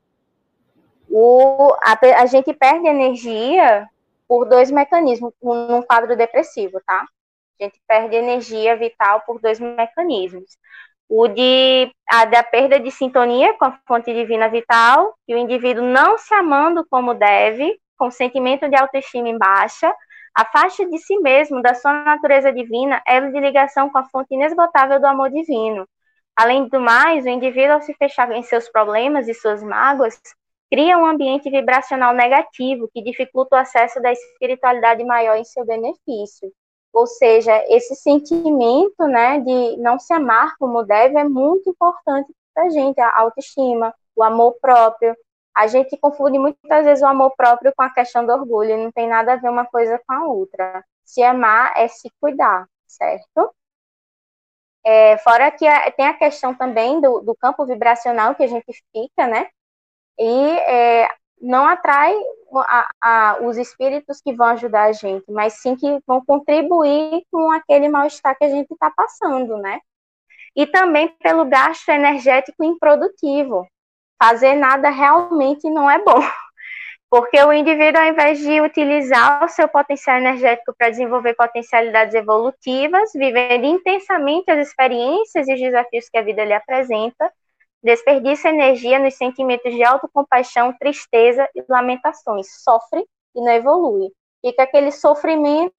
o, a, a, gente perde energia por dois mecanismos, num quadro depressivo, tá? A gente perde energia vital por dois mecanismos. O de a da perda de sintonia com a fonte divina vital, e o indivíduo não se amando como deve, com sentimento de autoestima em baixa, afasta de si mesmo, da sua natureza divina, ela de ligação com a fonte inesgotável do amor divino. Além do mais, o indivíduo, ao se fechar em seus problemas e suas mágoas, cria um ambiente vibracional negativo que dificulta o acesso da espiritualidade maior em seu benefício. Ou seja, esse sentimento né, de não se amar como deve é muito importante para a gente, a autoestima, o amor próprio. A gente confunde muitas vezes o amor próprio com a questão do orgulho, não tem nada a ver uma coisa com a outra. Se amar é se cuidar, certo? É, fora que a, tem a questão também do, do, campo vibracional que a gente fica, né? E é, não atrai a, a, os espíritos que vão ajudar a gente, mas sim que vão contribuir com aquele mal-estar que a gente está passando, né? E também pelo gasto energético improdutivo. Fazer nada realmente não é bom. Porque o indivíduo, ao invés de utilizar o seu potencial energético para desenvolver potencialidades evolutivas, vivendo intensamente as experiências e os desafios que a vida lhe apresenta, desperdiça energia nos sentimentos de autocompaixão, tristeza e lamentações. Sofre e não evolui. Fica aquele sofrimento,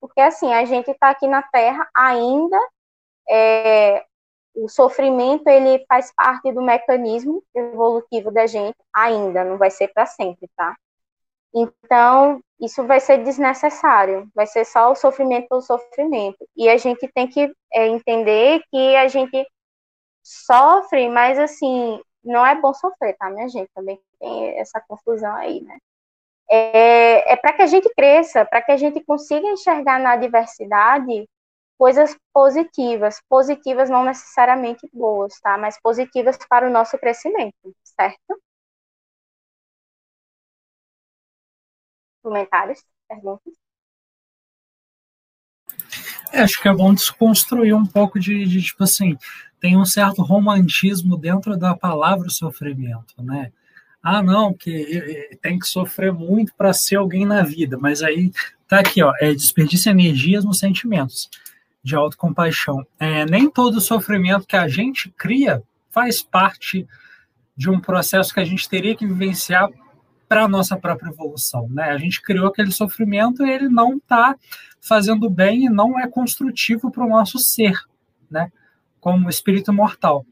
porque assim, a gente está aqui na Terra ainda é, o sofrimento ele faz parte do mecanismo evolutivo da gente ainda, não vai ser para sempre, tá? Então, isso vai ser desnecessário, vai ser só o sofrimento pelo sofrimento. E a gente tem que é, entender que a gente sofre, mas assim, não é bom sofrer, tá, minha gente? Também tem essa confusão aí, né? É, é para que a gente cresça, para que a gente consiga enxergar na diversidade coisas positivas, positivas não necessariamente boas, tá? Mas positivas para o nosso crescimento, certo? Comentários, perguntas? É, acho que é bom desconstruir um pouco de, de, tipo assim, tem um certo romantismo dentro da palavra sofrimento, né? Ah, não, que tem que sofrer muito para ser alguém na vida, mas aí tá aqui, ó, é desperdício energias nos sentimentos de autocompaixão. É, nem todo sofrimento que a gente cria faz parte de um processo que a gente teria que vivenciar para a nossa própria evolução. Né? A gente criou aquele sofrimento e ele não está fazendo bem e não é construtivo para o nosso ser, né? Como espírito mortal.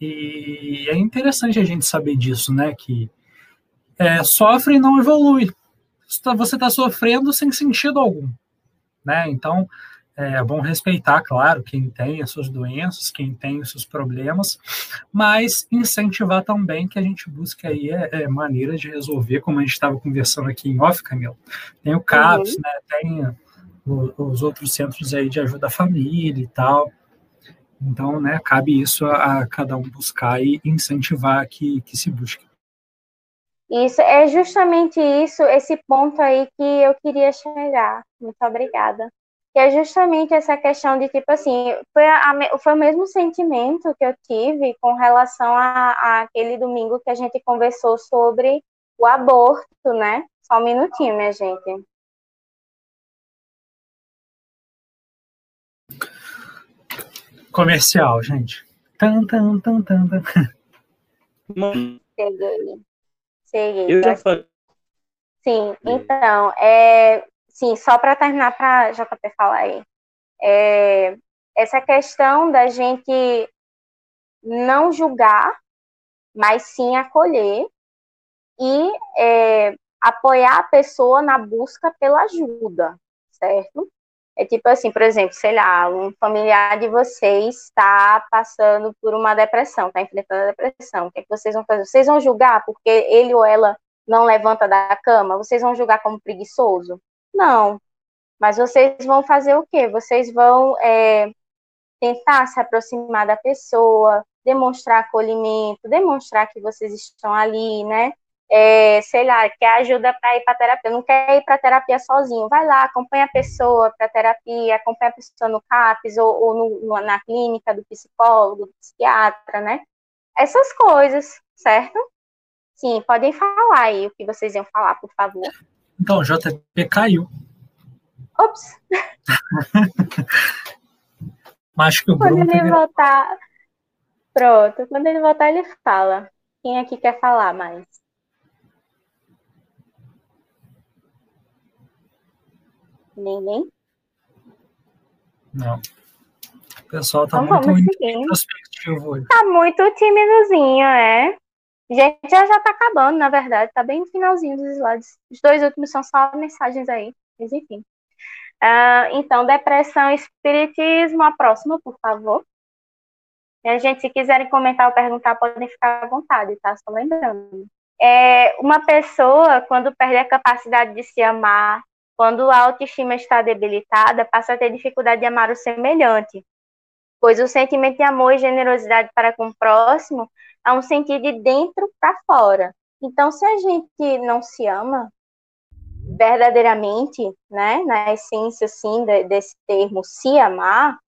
E é interessante a gente saber disso, né? que é, sofre e não evolui. Você está sofrendo sem sentido algum. Né? Então, é bom respeitar, claro, quem tem as suas doenças, quem tem os seus problemas, mas incentivar também que a gente busque aí é, é maneiras de resolver, como a gente estava conversando aqui em off, Camila. Tem o CAPS, uhum. né, tem os outros centros aí de ajuda à família e tal. Então, né, cabe isso a, a cada um buscar e incentivar que, que se busque. Isso é justamente isso, esse ponto aí que eu queria chegar. Muito obrigada que é justamente essa questão de tipo assim, foi, a, foi o mesmo sentimento que eu tive com relação a, a, aquele domingo que a gente conversou sobre o aborto, né? Só um minutinho, minha gente. Comercial, gente. Tan, tan, tan, tan, tan. Cheguei. Cheguei. Eu já falei. Sim, então, é, sim, só para terminar para JP falar aí. É, essa questão da gente não julgar, mas sim acolher e é, apoiar a pessoa na busca pela ajuda, certo? É tipo assim, por exemplo, sei lá, um familiar de vocês está passando por uma depressão, está enfrentando a depressão. O que, é que vocês vão fazer? Vocês vão julgar porque ele ou ela não levanta da cama? Vocês vão julgar como preguiçoso? Não. Mas vocês vão fazer o quê? Vocês vão é, tentar se aproximar da pessoa, demonstrar acolhimento, demonstrar que vocês estão ali, né? É, sei lá, quer ajuda para ir para terapia, não quer ir para terapia sozinho, vai lá, acompanha a pessoa para terapia, acompanha a pessoa no CAPS ou, ou no, na clínica do psicólogo, do psiquiatra, né? Essas coisas, certo? Sim, podem falar aí o que vocês iam falar, por favor. Então, JP caiu. Ops! Mas que o Quando Bruno ele teve... voltar. Pronto, quando ele voltar, ele fala. Quem aqui quer falar mais? Ninguém? Não. O pessoal tá Então muito introspectivo hoje. Tá muito timidozinho, é. Gente, já, já tá acabando, na verdade. Tá bem no finalzinho dos slides. Os dois últimos são só mensagens aí. Mas enfim. Ah, então, depressão e espiritismo. A próxima, por favor. E a gente, se quiserem comentar ou perguntar, podem ficar à vontade, tá? Só lembrando. É, uma pessoa, quando perde a capacidade de se amar, quando a autoestima está debilitada, passa a ter dificuldade de amar o semelhante, pois o sentimento de amor e generosidade para com o próximo é um sentido de dentro para fora. Então, se a gente não se ama verdadeiramente, né, na essência assim desse termo se amar,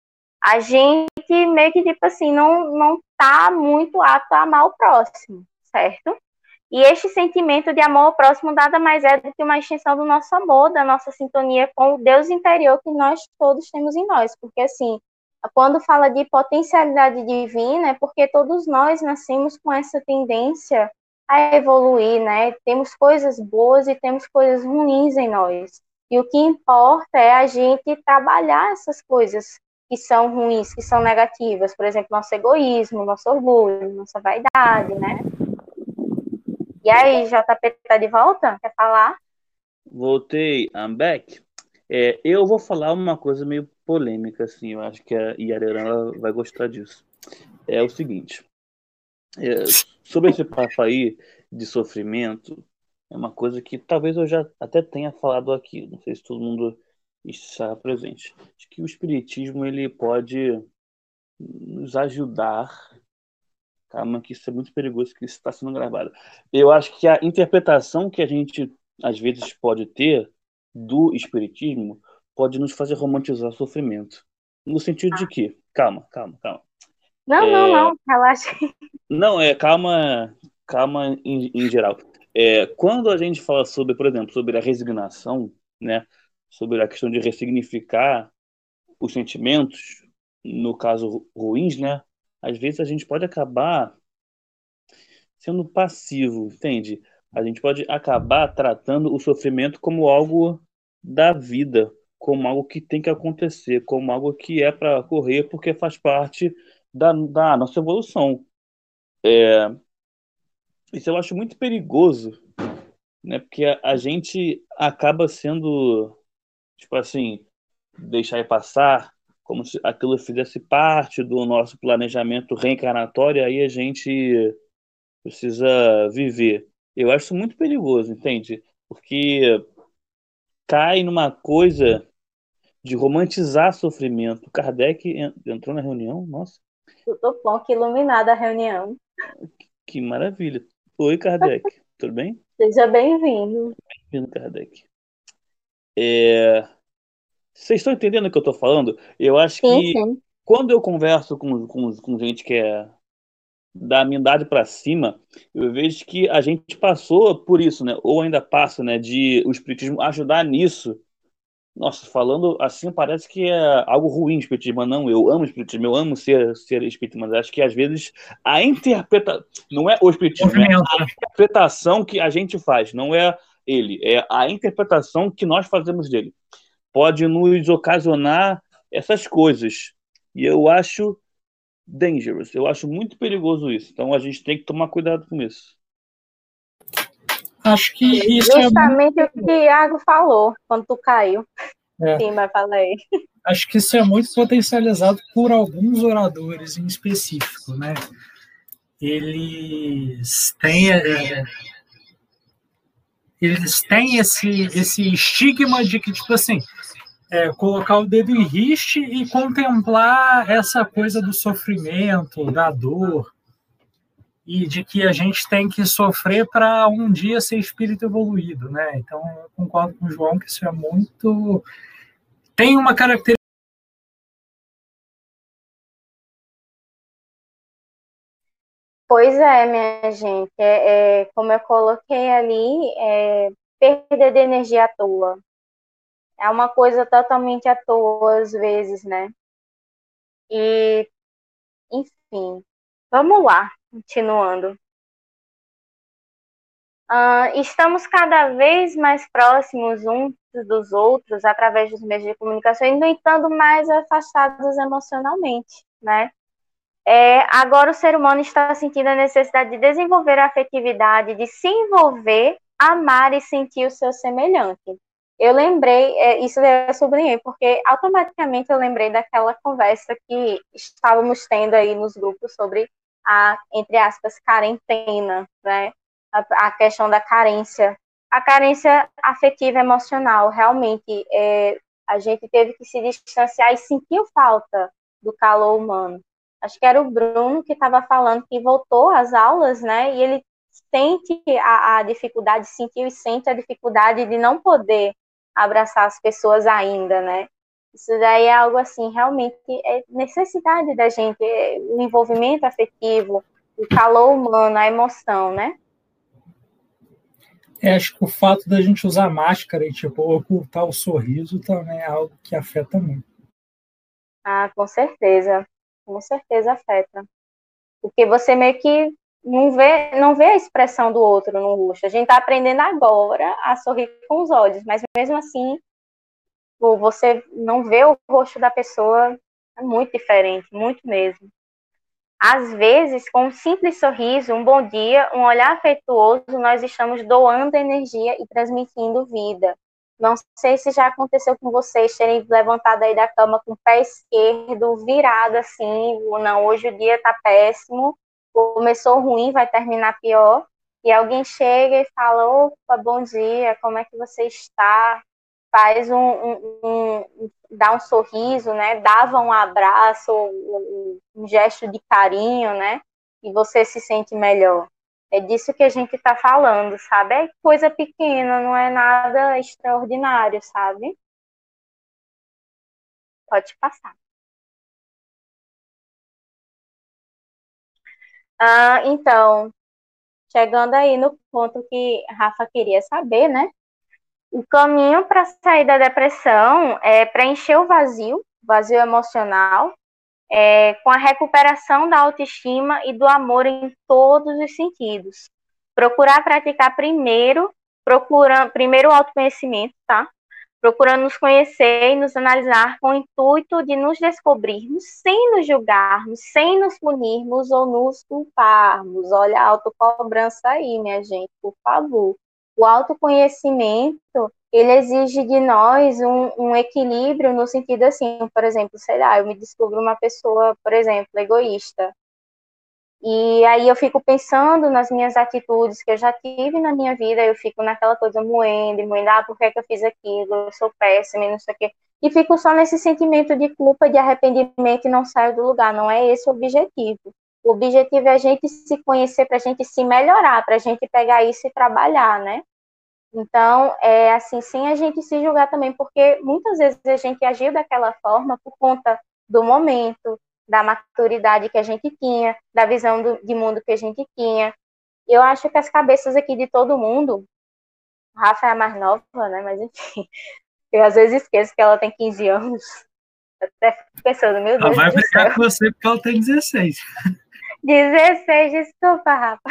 a gente meio que tipo assim não não tá muito apto a amar o próximo, certo? E este sentimento de amor ao próximo nada mais é do que uma extensão do nosso amor, da nossa sintonia com o Deus interior que nós todos temos em nós. Porque, assim, quando fala de potencialidade divina, é porque todos nós nascemos com essa tendência a evoluir, né? Temos coisas boas e temos coisas ruins em nós. E o que importa é a gente trabalhar essas coisas que são ruins, que são negativas. Por exemplo, nosso egoísmo, nosso orgulho, nossa vaidade, né? E aí, JP tá de volta? Quer falar? Voltei, I'm back. É, eu vou falar uma coisa meio polêmica, assim, eu acho que a Yarerã vai gostar disso. É o seguinte, é, sobre esse papo aí de sofrimento, é uma coisa que talvez eu já até tenha falado aqui, não sei se todo mundo está presente. Acho que o espiritismo ele pode nos ajudar Calma, que isso é muito perigoso, que isso está sendo gravado. Eu acho que a interpretação que a gente, às vezes, pode ter do espiritismo pode nos fazer romantizar o sofrimento. No sentido de que, calma, calma, calma. Não, É, não, não, relaxa. Não, é calma, calma em, em geral. É, quando a gente fala sobre, por exemplo, sobre a resignação, né, sobre a questão de ressignificar os sentimentos, no caso ruins, né, às vezes a gente pode acabar sendo passivo, entende? A gente pode acabar tratando o sofrimento como algo da vida, como algo que tem que acontecer, como algo que é para correr porque faz parte da, da nossa evolução. É, isso eu acho muito perigoso, né? Porque a, a gente acaba sendo, tipo assim, deixar passar, como se aquilo fizesse parte do nosso planejamento reencarnatório, aí a gente precisa viver. Eu acho isso muito perigoso, entende? Porque cai numa coisa de romantizar sofrimento. Kardec en- entrou na reunião, nossa, Tudo bom, que iluminada a reunião. que maravilha. Oi, Kardec, tudo bem? Seja bem-vindo. Bem-vindo, Kardec. É, Vocês estão entendendo o que eu estou falando? Eu acho Sim, que sim. quando eu converso com, com, com gente que é da minha idade para cima, eu vejo que a gente passou por isso, né? Ou ainda passa, né? De o espiritismo ajudar nisso. Nossa, falando assim parece que é algo ruim o espiritismo, mas não, eu amo o espiritismo, eu amo ser, ser espírita, mas acho que às vezes a interpretação, não é o espiritismo, é a né? interpretação que a gente faz, não é ele, é a interpretação que nós fazemos dele. Pode nos ocasionar essas coisas. E eu acho dangerous, eu acho muito perigoso isso. Então a gente tem que tomar cuidado com isso. Acho que isso é muito, Justamente o que Iago falou quando tu caiu. É. Sim, mas falei. acho que isso é muito potencializado por alguns oradores em específico, né? Eles têm é, eles têm esse esse estigma de que tipo assim é, colocar o dedo em riste e contemplar essa coisa do sofrimento, da dor e de que a gente tem que sofrer para um dia ser espírito evoluído, né? Então eu concordo com o João que isso é muito tem uma característica Pois é, minha gente. É, é, como eu coloquei ali, é, perda de energia à toa. É uma coisa totalmente à toa, às vezes, né? E, enfim, vamos lá, continuando. Ah, estamos cada vez mais próximos uns dos outros através dos meios de comunicação e, no entanto, mais afastados emocionalmente, né? É, agora o ser humano está sentindo a necessidade de desenvolver a afetividade, de se envolver, amar e sentir o seu semelhante. Eu lembrei, é, isso eu sublinhei, porque automaticamente eu lembrei daquela conversa que estávamos tendo aí nos grupos sobre a, entre aspas, quarentena, né? A, a questão da carência. A carência afetiva emocional, realmente, é, a gente teve que se distanciar e sentiu falta do calor humano acho que era o Bruno que estava falando que voltou às aulas, né? E ele sente a, a, dificuldade, sentiu e sente a dificuldade de não poder abraçar as pessoas ainda, né? Isso daí é algo assim, realmente é necessidade da gente, é o envolvimento afetivo, o calor humano, a emoção, né? É, acho que o fato da gente usar máscara e tipo ocultar o sorriso também é algo que afeta muito. Ah, com certeza com certeza afeta. Porque você meio que não vê, não vê a expressão do outro no rosto. A gente está aprendendo agora a sorrir com os olhos, mas mesmo assim, você não vê o rosto da pessoa é muito diferente, muito mesmo. Às vezes, com um simples sorriso, um bom dia, um olhar afetuoso, nós estamos doando energia e transmitindo vida. Não sei se já aconteceu com vocês terem levantado aí da cama com o pé esquerdo virado assim, não, hoje o dia tá péssimo, começou ruim, vai terminar pior, e alguém chega e fala, opa, bom dia, como é que você está? Faz um, um, um dá um sorriso, né? Dava um abraço, um, um gesto de carinho, né? E você se sente melhor. É disso que a gente está falando, sabe? É coisa pequena, não é nada extraordinário, sabe? Pode passar. Ah, então, chegando aí no ponto que Rafa queria saber, né? O caminho para sair da depressão é preencher o vazio, vazio emocional, é, com a recuperação da autoestima e do amor em todos os sentidos. Procurar praticar primeiro, procurando primeiro o autoconhecimento, tá? Procurando nos conhecer e nos analisar com o intuito de nos descobrirmos sem nos julgarmos, sem nos punirmos ou nos culparmos. Olha a autocobrança aí, minha gente, por favor. O autoconhecimento ele exige de nós um, um, equilíbrio no sentido assim, por exemplo, sei lá, eu me descubro uma pessoa, por exemplo, egoísta. E aí eu fico pensando nas minhas atitudes que eu já tive na minha vida, eu fico naquela coisa moendo, moendo, ah, por que, é que eu fiz aquilo? Eu sou péssima, não sei o quê. E fico só nesse sentimento de culpa, de arrependimento e não saio do lugar. Não é esse o objetivo. O objetivo é a gente se conhecer, para a gente se melhorar, para a gente pegar isso e trabalhar, né? Então, é assim, sem a gente se julgar também, porque muitas vezes a gente agiu daquela forma por conta do momento, da maturidade que a gente tinha, da visão do, de mundo que a gente tinha. Eu acho que as cabeças aqui de todo mundo, Rafa é a mais nova, né? Mas enfim, eu às vezes esqueço que ela tem 15 anos. Até pensando, meu Deus. Ela vai brigar com você porque ela tem 16. 16, desculpa, Rafa.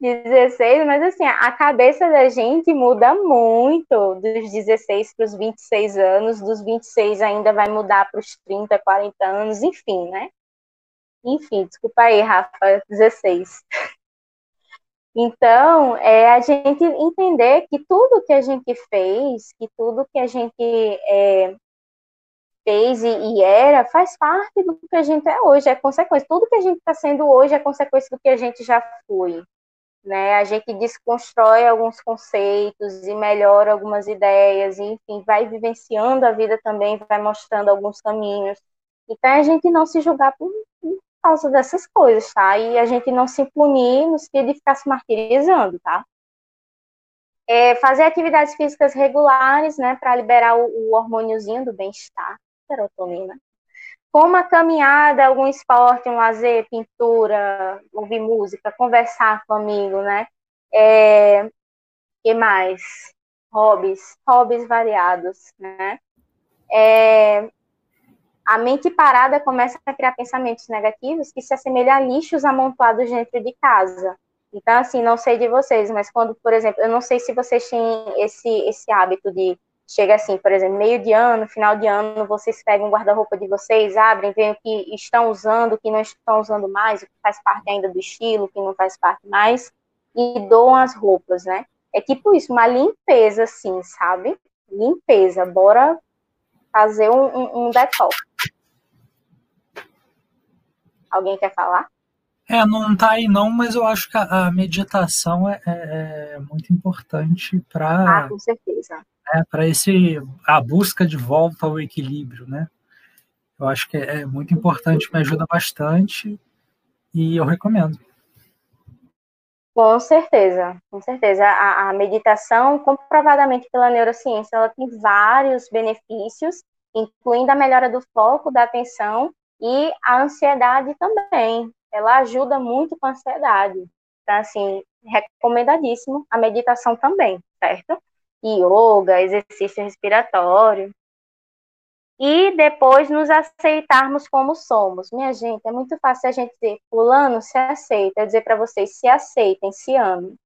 16, mas assim, a cabeça da gente muda muito dos 16 para os 26 anos, dos 26 ainda vai mudar para os 30, 40 anos, enfim, né? Enfim, desculpa aí, Rafa, 16. Então, é a gente entender que tudo que a gente fez, que tudo que a gente é, fez e, e, era, faz parte do que a gente é hoje, é consequência. Tudo que a gente está sendo hoje é consequência do que a gente já foi. Né? A gente desconstrói alguns conceitos e melhora algumas ideias, e, enfim, vai vivenciando a vida também, vai mostrando alguns caminhos. Então, a gente não se julgar por, causa dessas coisas, tá? E a gente não se punir no sentido de ficar se martirizando, tá? É fazer atividades físicas regulares, né, para liberar o, o hormôniozinho do bem-estar, serotonina. Como a caminhada, algum esporte, um lazer, pintura, ouvir música, conversar com amigo, né? É, que mais? Hobbies, hobbies variados, né? É, a mente parada começa a criar pensamentos negativos que se assemelham a lixos amontoados dentro de casa. Então, assim, não sei de vocês, mas quando, por exemplo, eu não sei se vocês têm esse, esse hábito de chega assim, por exemplo, meio de ano, final de ano, vocês pegam o guarda-roupa de vocês, abrem, veem o que estão usando, o que não estão usando mais, o que faz parte ainda do estilo, o que não faz parte mais, e doam as roupas, né? É tipo isso, uma limpeza, assim, sabe? Limpeza, bora fazer um, um, um detox. Alguém quer falar? É, não tá aí não, mas eu acho que a, meditação é, é, é, muito importante para. Ah, com certeza. É, para esse a busca de volta ao equilíbrio, né? Eu acho que é, é muito importante, me ajuda bastante e eu recomendo. Com certeza, com certeza. A, a, meditação, comprovadamente pela neurociência, ela tem vários benefícios, incluindo a melhora do foco, da atenção e a ansiedade também. Ela ajuda muito com a ansiedade. Então, assim, recomendadíssimo a meditação também, certo? Yoga, exercício respiratório e depois nos aceitarmos como somos. Minha gente, é muito fácil a gente dizer, fulano se aceita, dizer para vocês, se aceitem, se amem.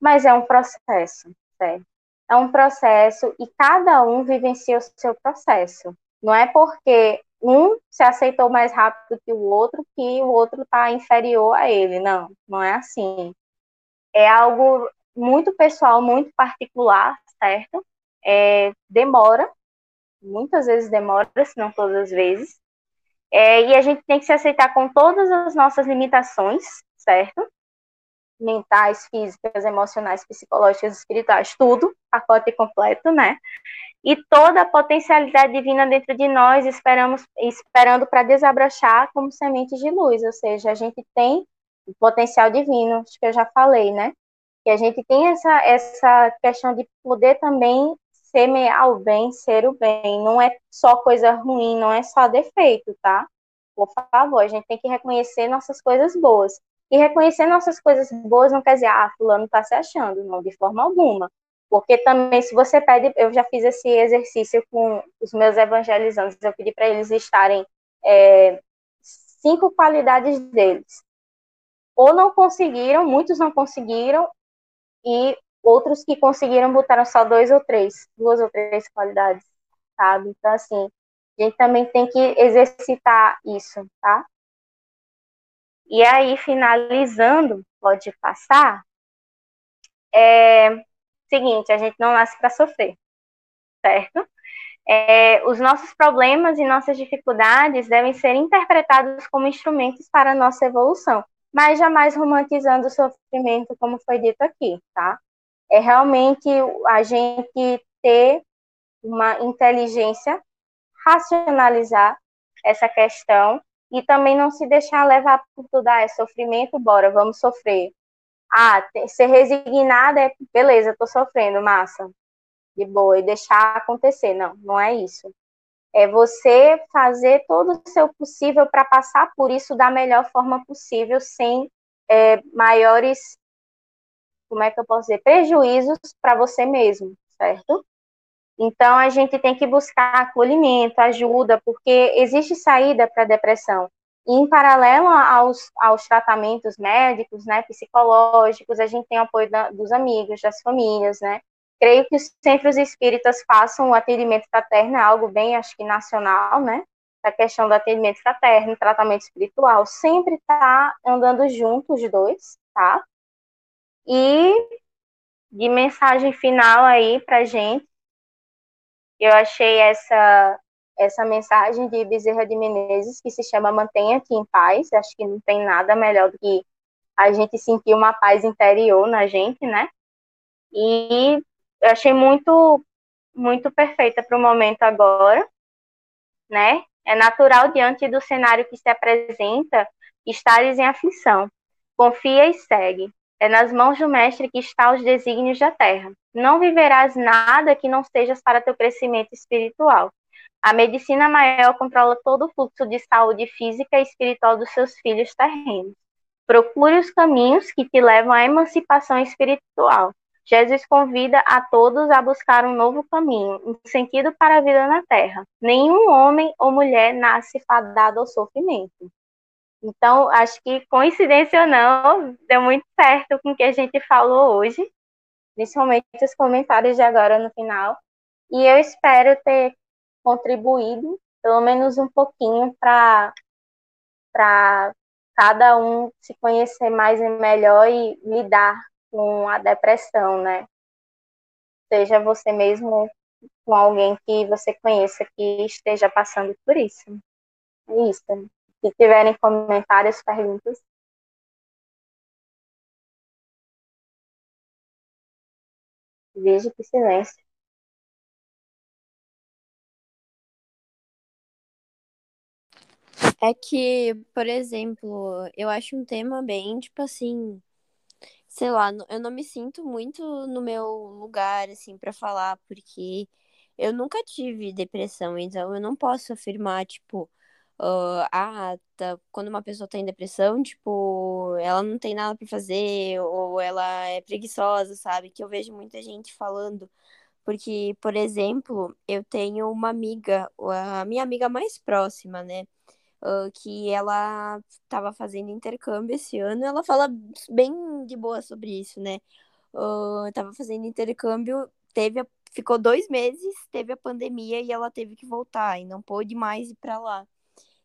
Mas é um processo, certo? É um processo e cada um vivencia o seu processo. Não é porque um se aceitou mais rápido que o outro que o outro está inferior a ele. Não, não é assim. É algo muito pessoal, muito particular, certo? É, demora, muitas vezes demora, se não todas as vezes. É, e a gente tem que se aceitar com todas as nossas limitações, certo? Mentais, físicas, emocionais, psicológicas, espirituais, tudo, pacote completo, né? E toda a potencialidade divina dentro de nós, esperamos, esperando para desabrochar como sementes de luz, ou seja, a gente tem o potencial divino, acho que eu já falei, né? Que a gente tem essa, essa questão de poder também semear o bem, ser o bem. Não é só coisa ruim, não é só defeito, tá? Por favor, a gente tem que reconhecer nossas coisas boas. E reconhecer nossas coisas boas não quer dizer, ah, fulano tá se achando, não, de forma alguma. Porque também, se você pede, eu já fiz esse exercício com os meus evangelizantes, eu pedi para eles estarem é, cinco qualidades deles. Ou não conseguiram, muitos não conseguiram, e outros que conseguiram botaram só dois ou três, duas ou três qualidades, sabe? Então, assim, a gente também tem que exercitar isso, tá? E aí, finalizando, pode passar, é seguinte, a gente não nasce para sofrer, certo? É, os nossos problemas e nossas dificuldades devem ser interpretados como instrumentos para a nossa evolução, mas jamais romantizando o sofrimento, como foi dito aqui, tá? é realmente a gente ter uma inteligência, racionalizar essa questão e também não se deixar levar por tudo, ah, é sofrimento, bora, vamos sofrer. Ah, ser resignada é, beleza, tô sofrendo, massa, de boa, e deixar acontecer. Não, não é isso. É você fazer todo o seu possível para passar por isso da melhor forma possível, sem é, maiores, como é que eu posso dizer, prejuízos para você mesmo, certo? Então, a gente tem que buscar acolhimento, ajuda, porque existe saída para a depressão. E, em paralelo aos, aos tratamentos médicos, né, psicológicos, a gente tem o apoio da, dos amigos, das famílias, né? Creio que os centros espíritas façam o atendimento fraterno, é algo bem, acho que nacional, né? A questão do atendimento fraterno, tratamento espiritual, sempre tá andando juntos os dois, tá? E de mensagem final aí pra gente, eu achei essa essa mensagem de Bezerra de Menezes que se chama Mantenha-te em paz. Acho que não tem nada melhor do que a gente sentir uma paz interior na gente, né? E eu achei muito muito perfeita para o momento agora, né? É natural diante do cenário que se apresenta estares em aflição. Confia e segue. É nas mãos do Mestre que está os desígnios da terra. Não viverás nada que não sejas para teu crescimento espiritual. A medicina maior controla todo o fluxo de saúde física e espiritual dos seus filhos terrenos. Procure os caminhos que te levam à emancipação espiritual. Jesus convida a todos a buscar um novo caminho, um sentido para a vida na Terra. Nenhum homem ou mulher nasce fadado ao sofrimento. Então, acho que, coincidência ou não, deu muito certo com o que a gente falou hoje, principalmente os comentários de agora no final. E eu espero ter contribuído, pelo menos um pouquinho, para cada um se conhecer mais e melhor e lidar com a depressão, né? Seja você mesmo com alguém que você conheça que esteja passando por isso. É isso. Se tiverem comentários, perguntas. Veja que silêncio. É que, por exemplo, eu acho um tema bem, tipo assim, sei lá, eu não me sinto muito no meu lugar, assim, para falar, porque eu nunca tive depressão, então eu não posso afirmar, tipo, uh, ah, tá, quando uma pessoa tá em depressão, tipo, ela não tem nada para fazer, ou ela é preguiçosa, sabe? Que eu vejo muita gente falando. Porque, por exemplo, eu tenho uma amiga, a minha amiga mais próxima, né? Uh, que ela estava fazendo intercâmbio esse ano. Ela fala bem de boa sobre isso, né? Uh, tava fazendo intercâmbio, teve a, ficou dois meses, teve a pandemia e ela teve que voltar e não pôde mais ir para lá.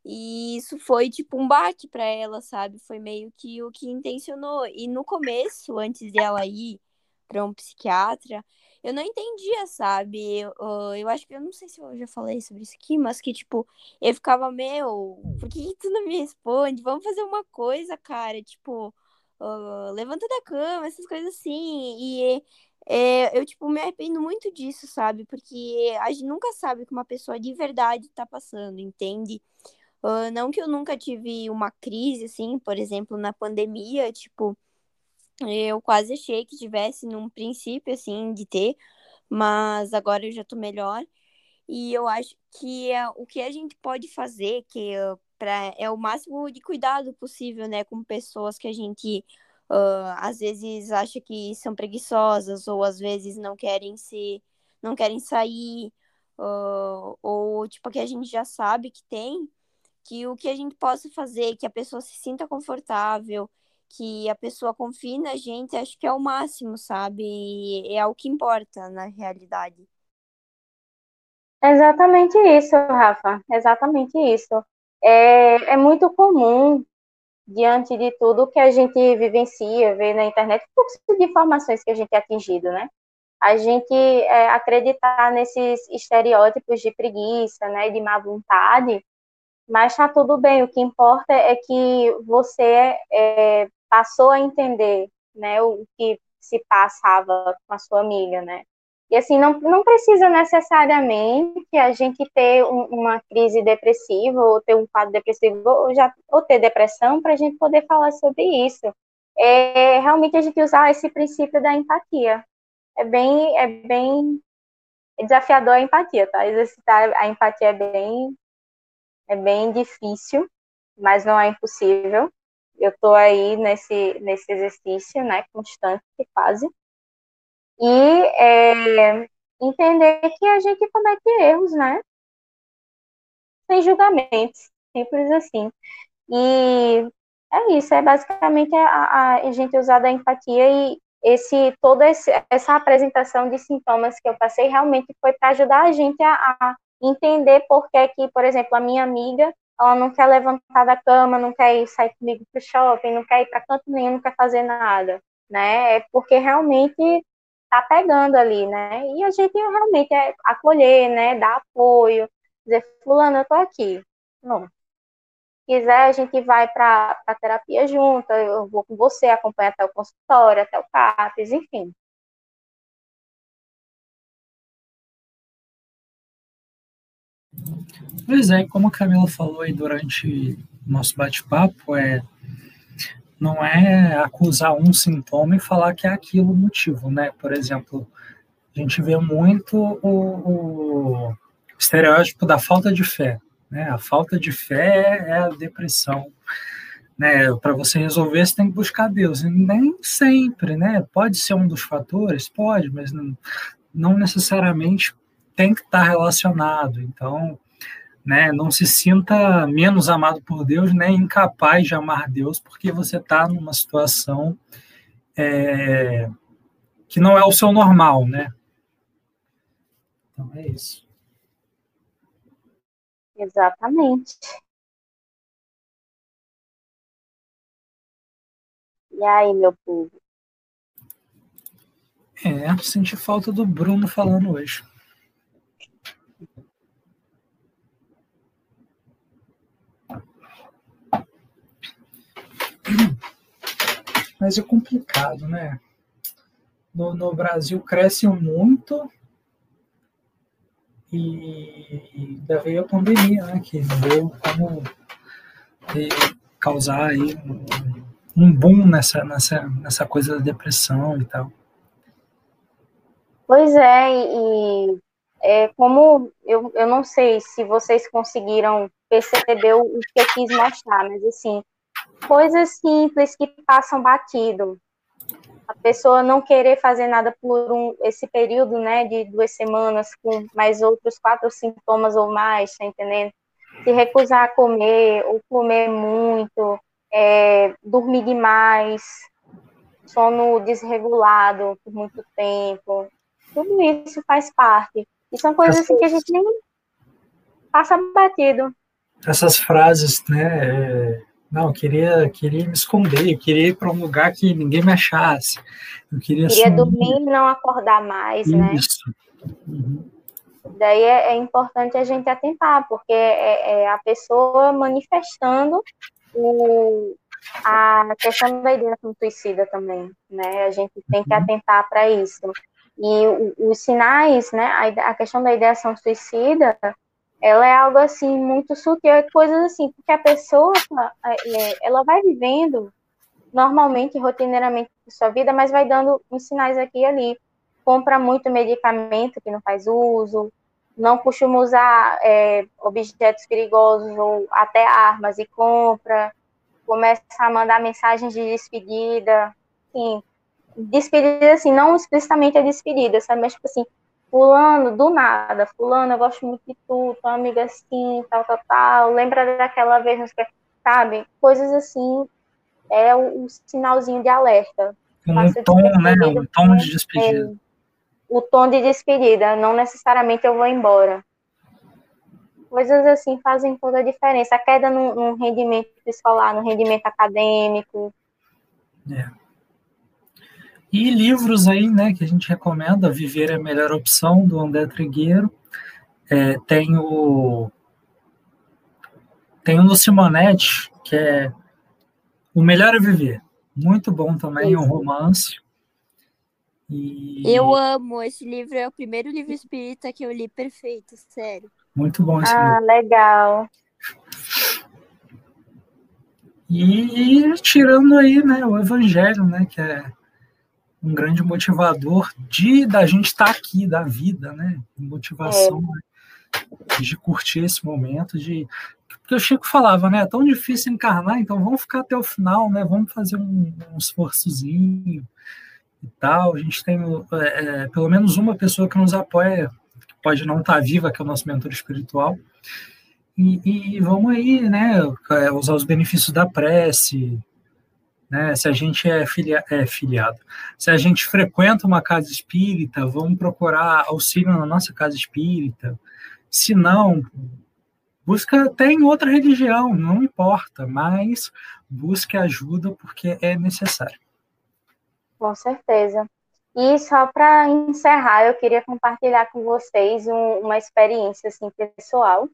E isso foi tipo um baque para ela, sabe? Foi meio que o que intencionou. E no começo, antes dela ir para um psiquiatra, eu não entendia, sabe? Eu, eu acho que eu não sei se eu já falei sobre isso aqui, mas que tipo, eu ficava, meu, por que tu não me responde? Vamos fazer uma coisa, cara, tipo, uh, levanta da cama, essas coisas assim. E é, eu, tipo, me arrependo muito disso, sabe? Porque a gente nunca sabe o que uma pessoa de verdade tá passando, entende? Uh, não que eu nunca tive uma crise, assim, por exemplo, na pandemia, tipo, eu quase achei que tivesse num princípio, assim, de ter, mas agora eu já tô melhor. E eu acho que é, o que a gente pode fazer, que pra, é o máximo de cuidado possível, né, com pessoas que a gente uh, às vezes acha que são preguiçosas, ou às vezes não querem se, não querem sair, uh, ou tipo, que a gente já sabe que tem que o que a gente possa fazer, que a pessoa se sinta confortável, que a pessoa confie na gente, acho que é o máximo, sabe? E é o que importa na realidade. Exatamente isso, Rafa. Exatamente isso. É, é muito comum, diante de tudo que a gente vivencia, vê na internet, o fluxo de informações que a gente é atingido, né? A gente é, acreditar nesses estereótipos de preguiça, né, de má vontade, mas tá tudo bem, o que importa é que você é, passou a entender né, o que se passava com a sua amiga, né? E assim, não, não precisa necessariamente a gente ter um, uma crise depressiva ou ter um quadro depressivo ou, já, ou ter depressão para a gente poder falar sobre isso. é realmente a gente usar esse princípio da empatia. É bem, é bem desafiador a empatia, tá? Exercitar a empatia é bem, é bem difícil, mas não é impossível. Eu estou aí nesse, nesse exercício, né, constante, quase. E é, entender que a gente comete erros, né? Sem julgamentos, simples assim. E é isso, é basicamente a, a gente usar da empatia e esse toda esse, essa apresentação de sintomas que eu passei realmente foi para ajudar a gente a, a entender por que que, por exemplo, a minha amiga, ela não quer levantar da cama, não quer ir sair comigo para o shopping, não quer ir para canto nenhum, não quer fazer nada, né? É porque realmente tá pegando ali, né? E a gente realmente é acolher, né? Dar apoio, dizer, fulano, eu tô aqui. Não. Se quiser, a gente vai para a terapia junto, eu vou com você, acompanha até o consultório, até o CAPES, enfim. Pois é, como a Camila falou aí durante o nosso bate-papo, é não é acusar um sintoma e falar que é aquilo o motivo, né? Por exemplo, a gente vê muito o, o estereótipo da falta de fé, né? A falta de fé é a depressão, né? Para você resolver, você tem que buscar Deus, e nem sempre, né? Pode ser um dos fatores, pode, mas não, não necessariamente tem que estar relacionado. Então, né? Não se sinta menos amado por Deus, nem incapaz de amar Deus, porque você está numa situação é, que não é o seu normal, né? Então é isso. Exatamente. E aí, meu povo? É, senti falta do Bruno falando hoje. Mas é complicado, né? No, no Brasil cresce muito e ainda veio a pandemia, né? Que veio como causar aí um boom nessa, nessa, nessa coisa da depressão e tal. Pois é, e é, como eu, eu não sei se vocês conseguiram perceber o que eu quis mostrar, mas assim, coisas simples que passam batido. A pessoa não querer fazer nada por um, esse período, né, de duas semanas com mais outros quatro sintomas ou mais, tá entendendo? Se recusar a comer ou comer muito, é, dormir demais, sono desregulado por muito tempo, tudo isso faz parte. E são coisas assim que a gente nem passa batido. Essas frases, né, é, não, eu queria, queria me esconder, eu queria ir para um lugar que ninguém me achasse. Eu queria, queria dormir e não acordar mais, Isso. né? Isso. Uhum. Daí é, é, importante a gente atentar, porque é, é a pessoa manifestando o, a questão da ideação suicida também, né? A gente tem que uhum. atentar para isso. E o, os sinais, né? A, a questão da ideação suicida ela é algo assim muito sutil, é coisas assim, porque a pessoa é, ela vai vivendo normalmente, rotineiramente sua vida, mas vai dando uns sinais aqui e ali. Compra muito medicamento que não faz uso, não costuma usar é, objetos perigosos ou até armas e compra, começa a mandar mensagens de despedida, sim, despedida assim, não explicitamente a despedida, sabe, mas tipo assim, fulano, do nada, fulano, eu gosto muito de tu, tua amiga assim, tal, tal, tal, lembra daquela vez, sabe? Coisas assim, é o, o sinalzinho de alerta. Um tom, né? Um tom de despedida. É, o tom de despedida, não necessariamente eu vou embora. Coisas assim fazem toda a diferença. A queda no, no rendimento escolar, no rendimento acadêmico. É. E livros aí, né, que a gente recomenda, Viver é a Melhor Opção, do André Trigueiro. É, tem o tem o do Simonetti, que é O Melhor é Viver. Muito bom também, é um romance. E... Eu amo, esse livro é o primeiro livro espírita que eu li perfeito, sério. Muito bom esse ah, livro. legal. E, e tirando aí né, o evangelho, né, que é um grande motivador de da gente estar tá aqui, da vida, né? Motivação é. de curtir esse momento, de porque o Chico falava, né? É tão difícil encarnar, então vamos ficar até o final, né? Vamos fazer um, um esforçozinho e tal. A gente tem é, é, pelo menos uma pessoa que nos apoia, que pode não estar tá viva, que é o nosso mentor espiritual. E, e vamos aí, né? É, usar os benefícios da prece, né? Se a gente é, filia, é filiado, se a gente frequenta uma casa espírita, vamos procurar auxílio na nossa casa espírita. Se não, busca até em outra religião, não importa, mas busque ajuda porque é necessário. Com certeza. E só para encerrar, eu queria compartilhar com vocês um, uma experiência assim pessoal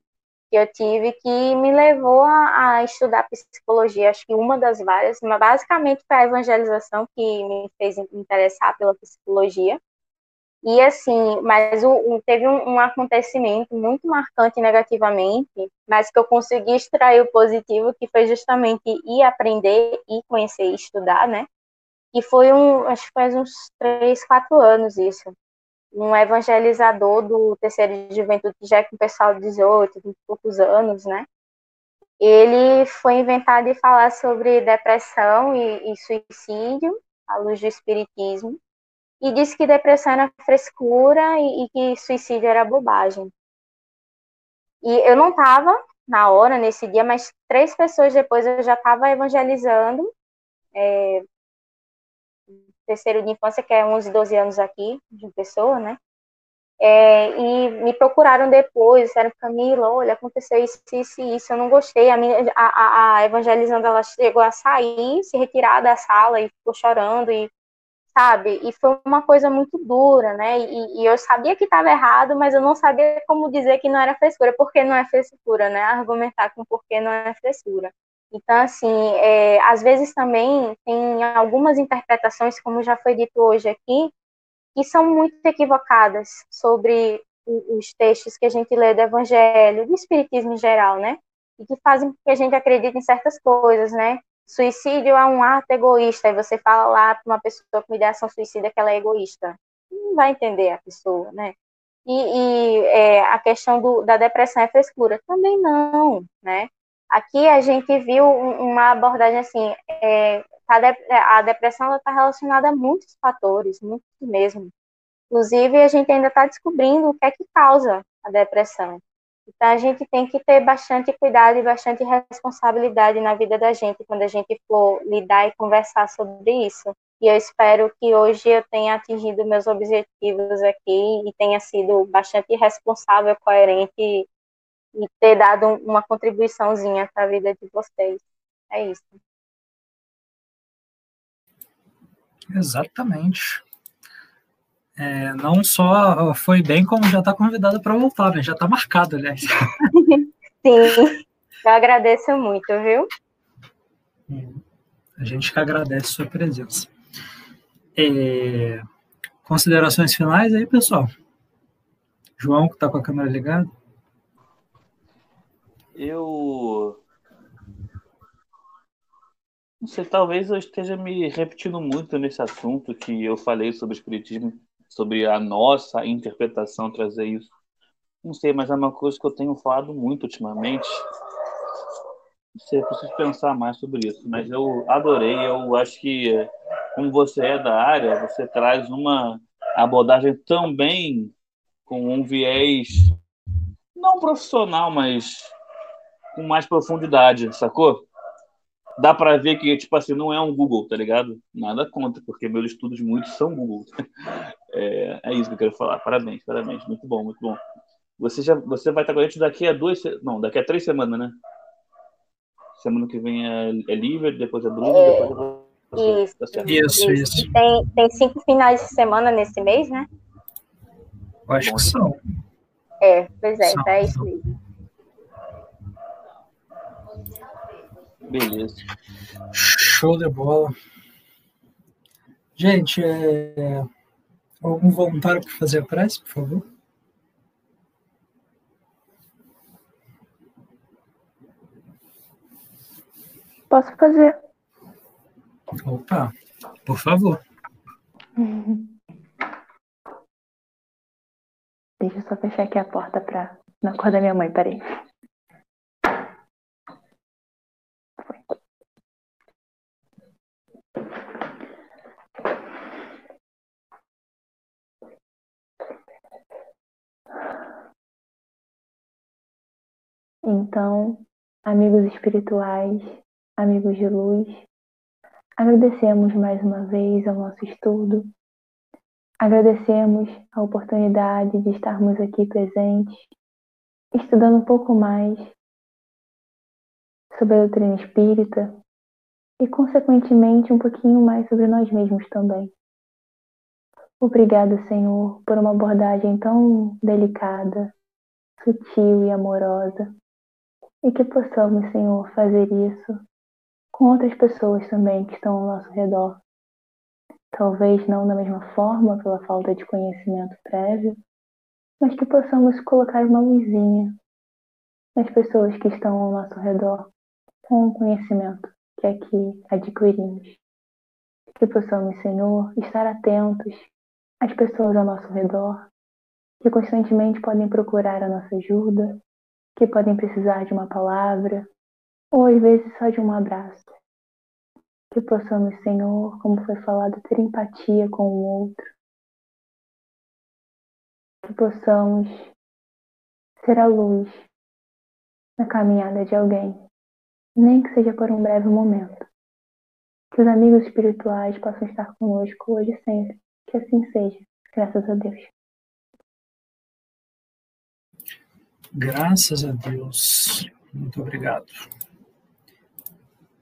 que eu tive que me levou a, a, estudar psicologia, acho que uma das várias, mas basicamente foi a evangelização que me fez interessar pela psicologia. E assim, mas o, teve um, um, acontecimento muito marcante negativamente, mas que eu consegui extrair o positivo, que foi justamente ir aprender e conhecer e estudar, né? E foi um, acho que faz uns três, quatro anos isso um evangelizador do terceiro de juventude, já é com o pessoal de 18, 20 e poucos anos, né? Ele foi inventado de falar sobre depressão e, e suicídio, à luz do espiritismo, e disse que depressão era frescura e, e que suicídio era bobagem. E eu não estava na hora, nesse dia, mas três pessoas depois eu já estava evangelizando, é, terceiro de infância, que é 11, 12 anos aqui, de pessoa, né? É, e me procuraram depois, disseram, Camila, olha, aconteceu isso, isso isso, eu não gostei. A, minha, a, a, evangelizando, ela chegou a sair, se retirar da sala e ficou chorando, e sabe? E foi uma coisa muito dura, né? E, e eu sabia que estava errado, mas eu não sabia como dizer que não era frescura, porque não é frescura, né? Argumentar com por que não é frescura. Então, assim, é, às vezes também tem algumas interpretações, como já foi dito hoje aqui, que são muito equivocadas sobre os textos que a gente lê do Evangelho, do Espiritismo em geral, né? E que fazem com que a gente acredite em certas coisas, né? Suicídio é um ato egoísta, e você fala lá para uma pessoa com ideação suicida que ela é egoísta. Não vai entender a pessoa, né? E, e é, a questão do, da depressão é frescura? Também não, né? Aqui a gente viu uma abordagem assim, é, a depressão está relacionada a muitos fatores, muitos mesmo. Inclusive, a gente ainda está descobrindo o que é que causa a depressão. Então, a gente tem que ter bastante cuidado e bastante responsabilidade na vida da gente quando a gente for lidar e conversar sobre isso. E eu espero que hoje eu tenha atingido meus objetivos aqui e tenha sido bastante responsável, coerente e ter dado uma contribuiçãozinha para a vida de vocês. É isso. Exatamente. É, não só foi bem, como já está convidada para voltar, né? Já está marcado, aliás. Sim, eu agradeço muito, viu? A gente que agradece a sua presença. É, considerações finais aí, pessoal? João, que está com a câmera ligada. Eu. Não sei, talvez eu esteja me repetindo muito nesse assunto que eu falei sobre o Espiritismo, sobre a nossa interpretação, trazer isso. Não sei, mas é uma coisa que eu tenho falado muito ultimamente. Não sei, preciso pensar mais sobre isso, mas eu adorei. Eu acho que, como você é da área, você traz uma abordagem também com um viés não profissional, mas com mais profundidade, sacou? Dá para ver que, tipo assim, não é um Google, tá ligado? Nada contra, porque meus estudos muitos são Google. É, é isso que eu quero falar. Parabéns, parabéns. Muito bom, muito bom. Você, já, você vai estar com a gente daqui a duas... Não, daqui a três semanas, né? Semana que vem é, é livre, depois é Bruno, é, depois é... Isso, tá isso, isso. Tem, tem cinco finais de semana nesse mês, né? Eu acho que são. É, pois é, são. é isso mesmo. Beleza. Show de bola. Gente, é... algum voluntário para fazer a prece, por favor? Posso fazer. Opa, por favor. Deixa eu só fechar aqui a porta pra não acordar minha mãe, peraí. Então, amigos espirituais, amigos de luz, agradecemos mais uma vez ao nosso estudo, agradecemos a oportunidade de estarmos aqui presentes, estudando um pouco mais sobre a doutrina espírita e, consequentemente, um pouquinho mais sobre nós mesmos também. Obrigado, Senhor, por uma abordagem tão delicada, sutil e amorosa e que possamos, Senhor, fazer isso com outras pessoas também que estão ao nosso redor. Talvez não da mesma forma, pela falta de conhecimento prévio, mas que possamos colocar uma luzinha nas pessoas que estão ao nosso redor com o conhecimento que aqui adquirimos. Que possamos, Senhor, estar atentos às pessoas ao nosso redor, que constantemente podem procurar a nossa ajuda que podem precisar de uma palavra, ou às vezes só de um abraço. Que possamos, Senhor, como foi falado, ter empatia com o outro. Que possamos ser a luz na caminhada de alguém, nem que seja por um breve momento. Que os amigos espirituais possam estar conosco hoje e sempre. Que assim seja, graças a Deus. Graças a Deus. Muito obrigado.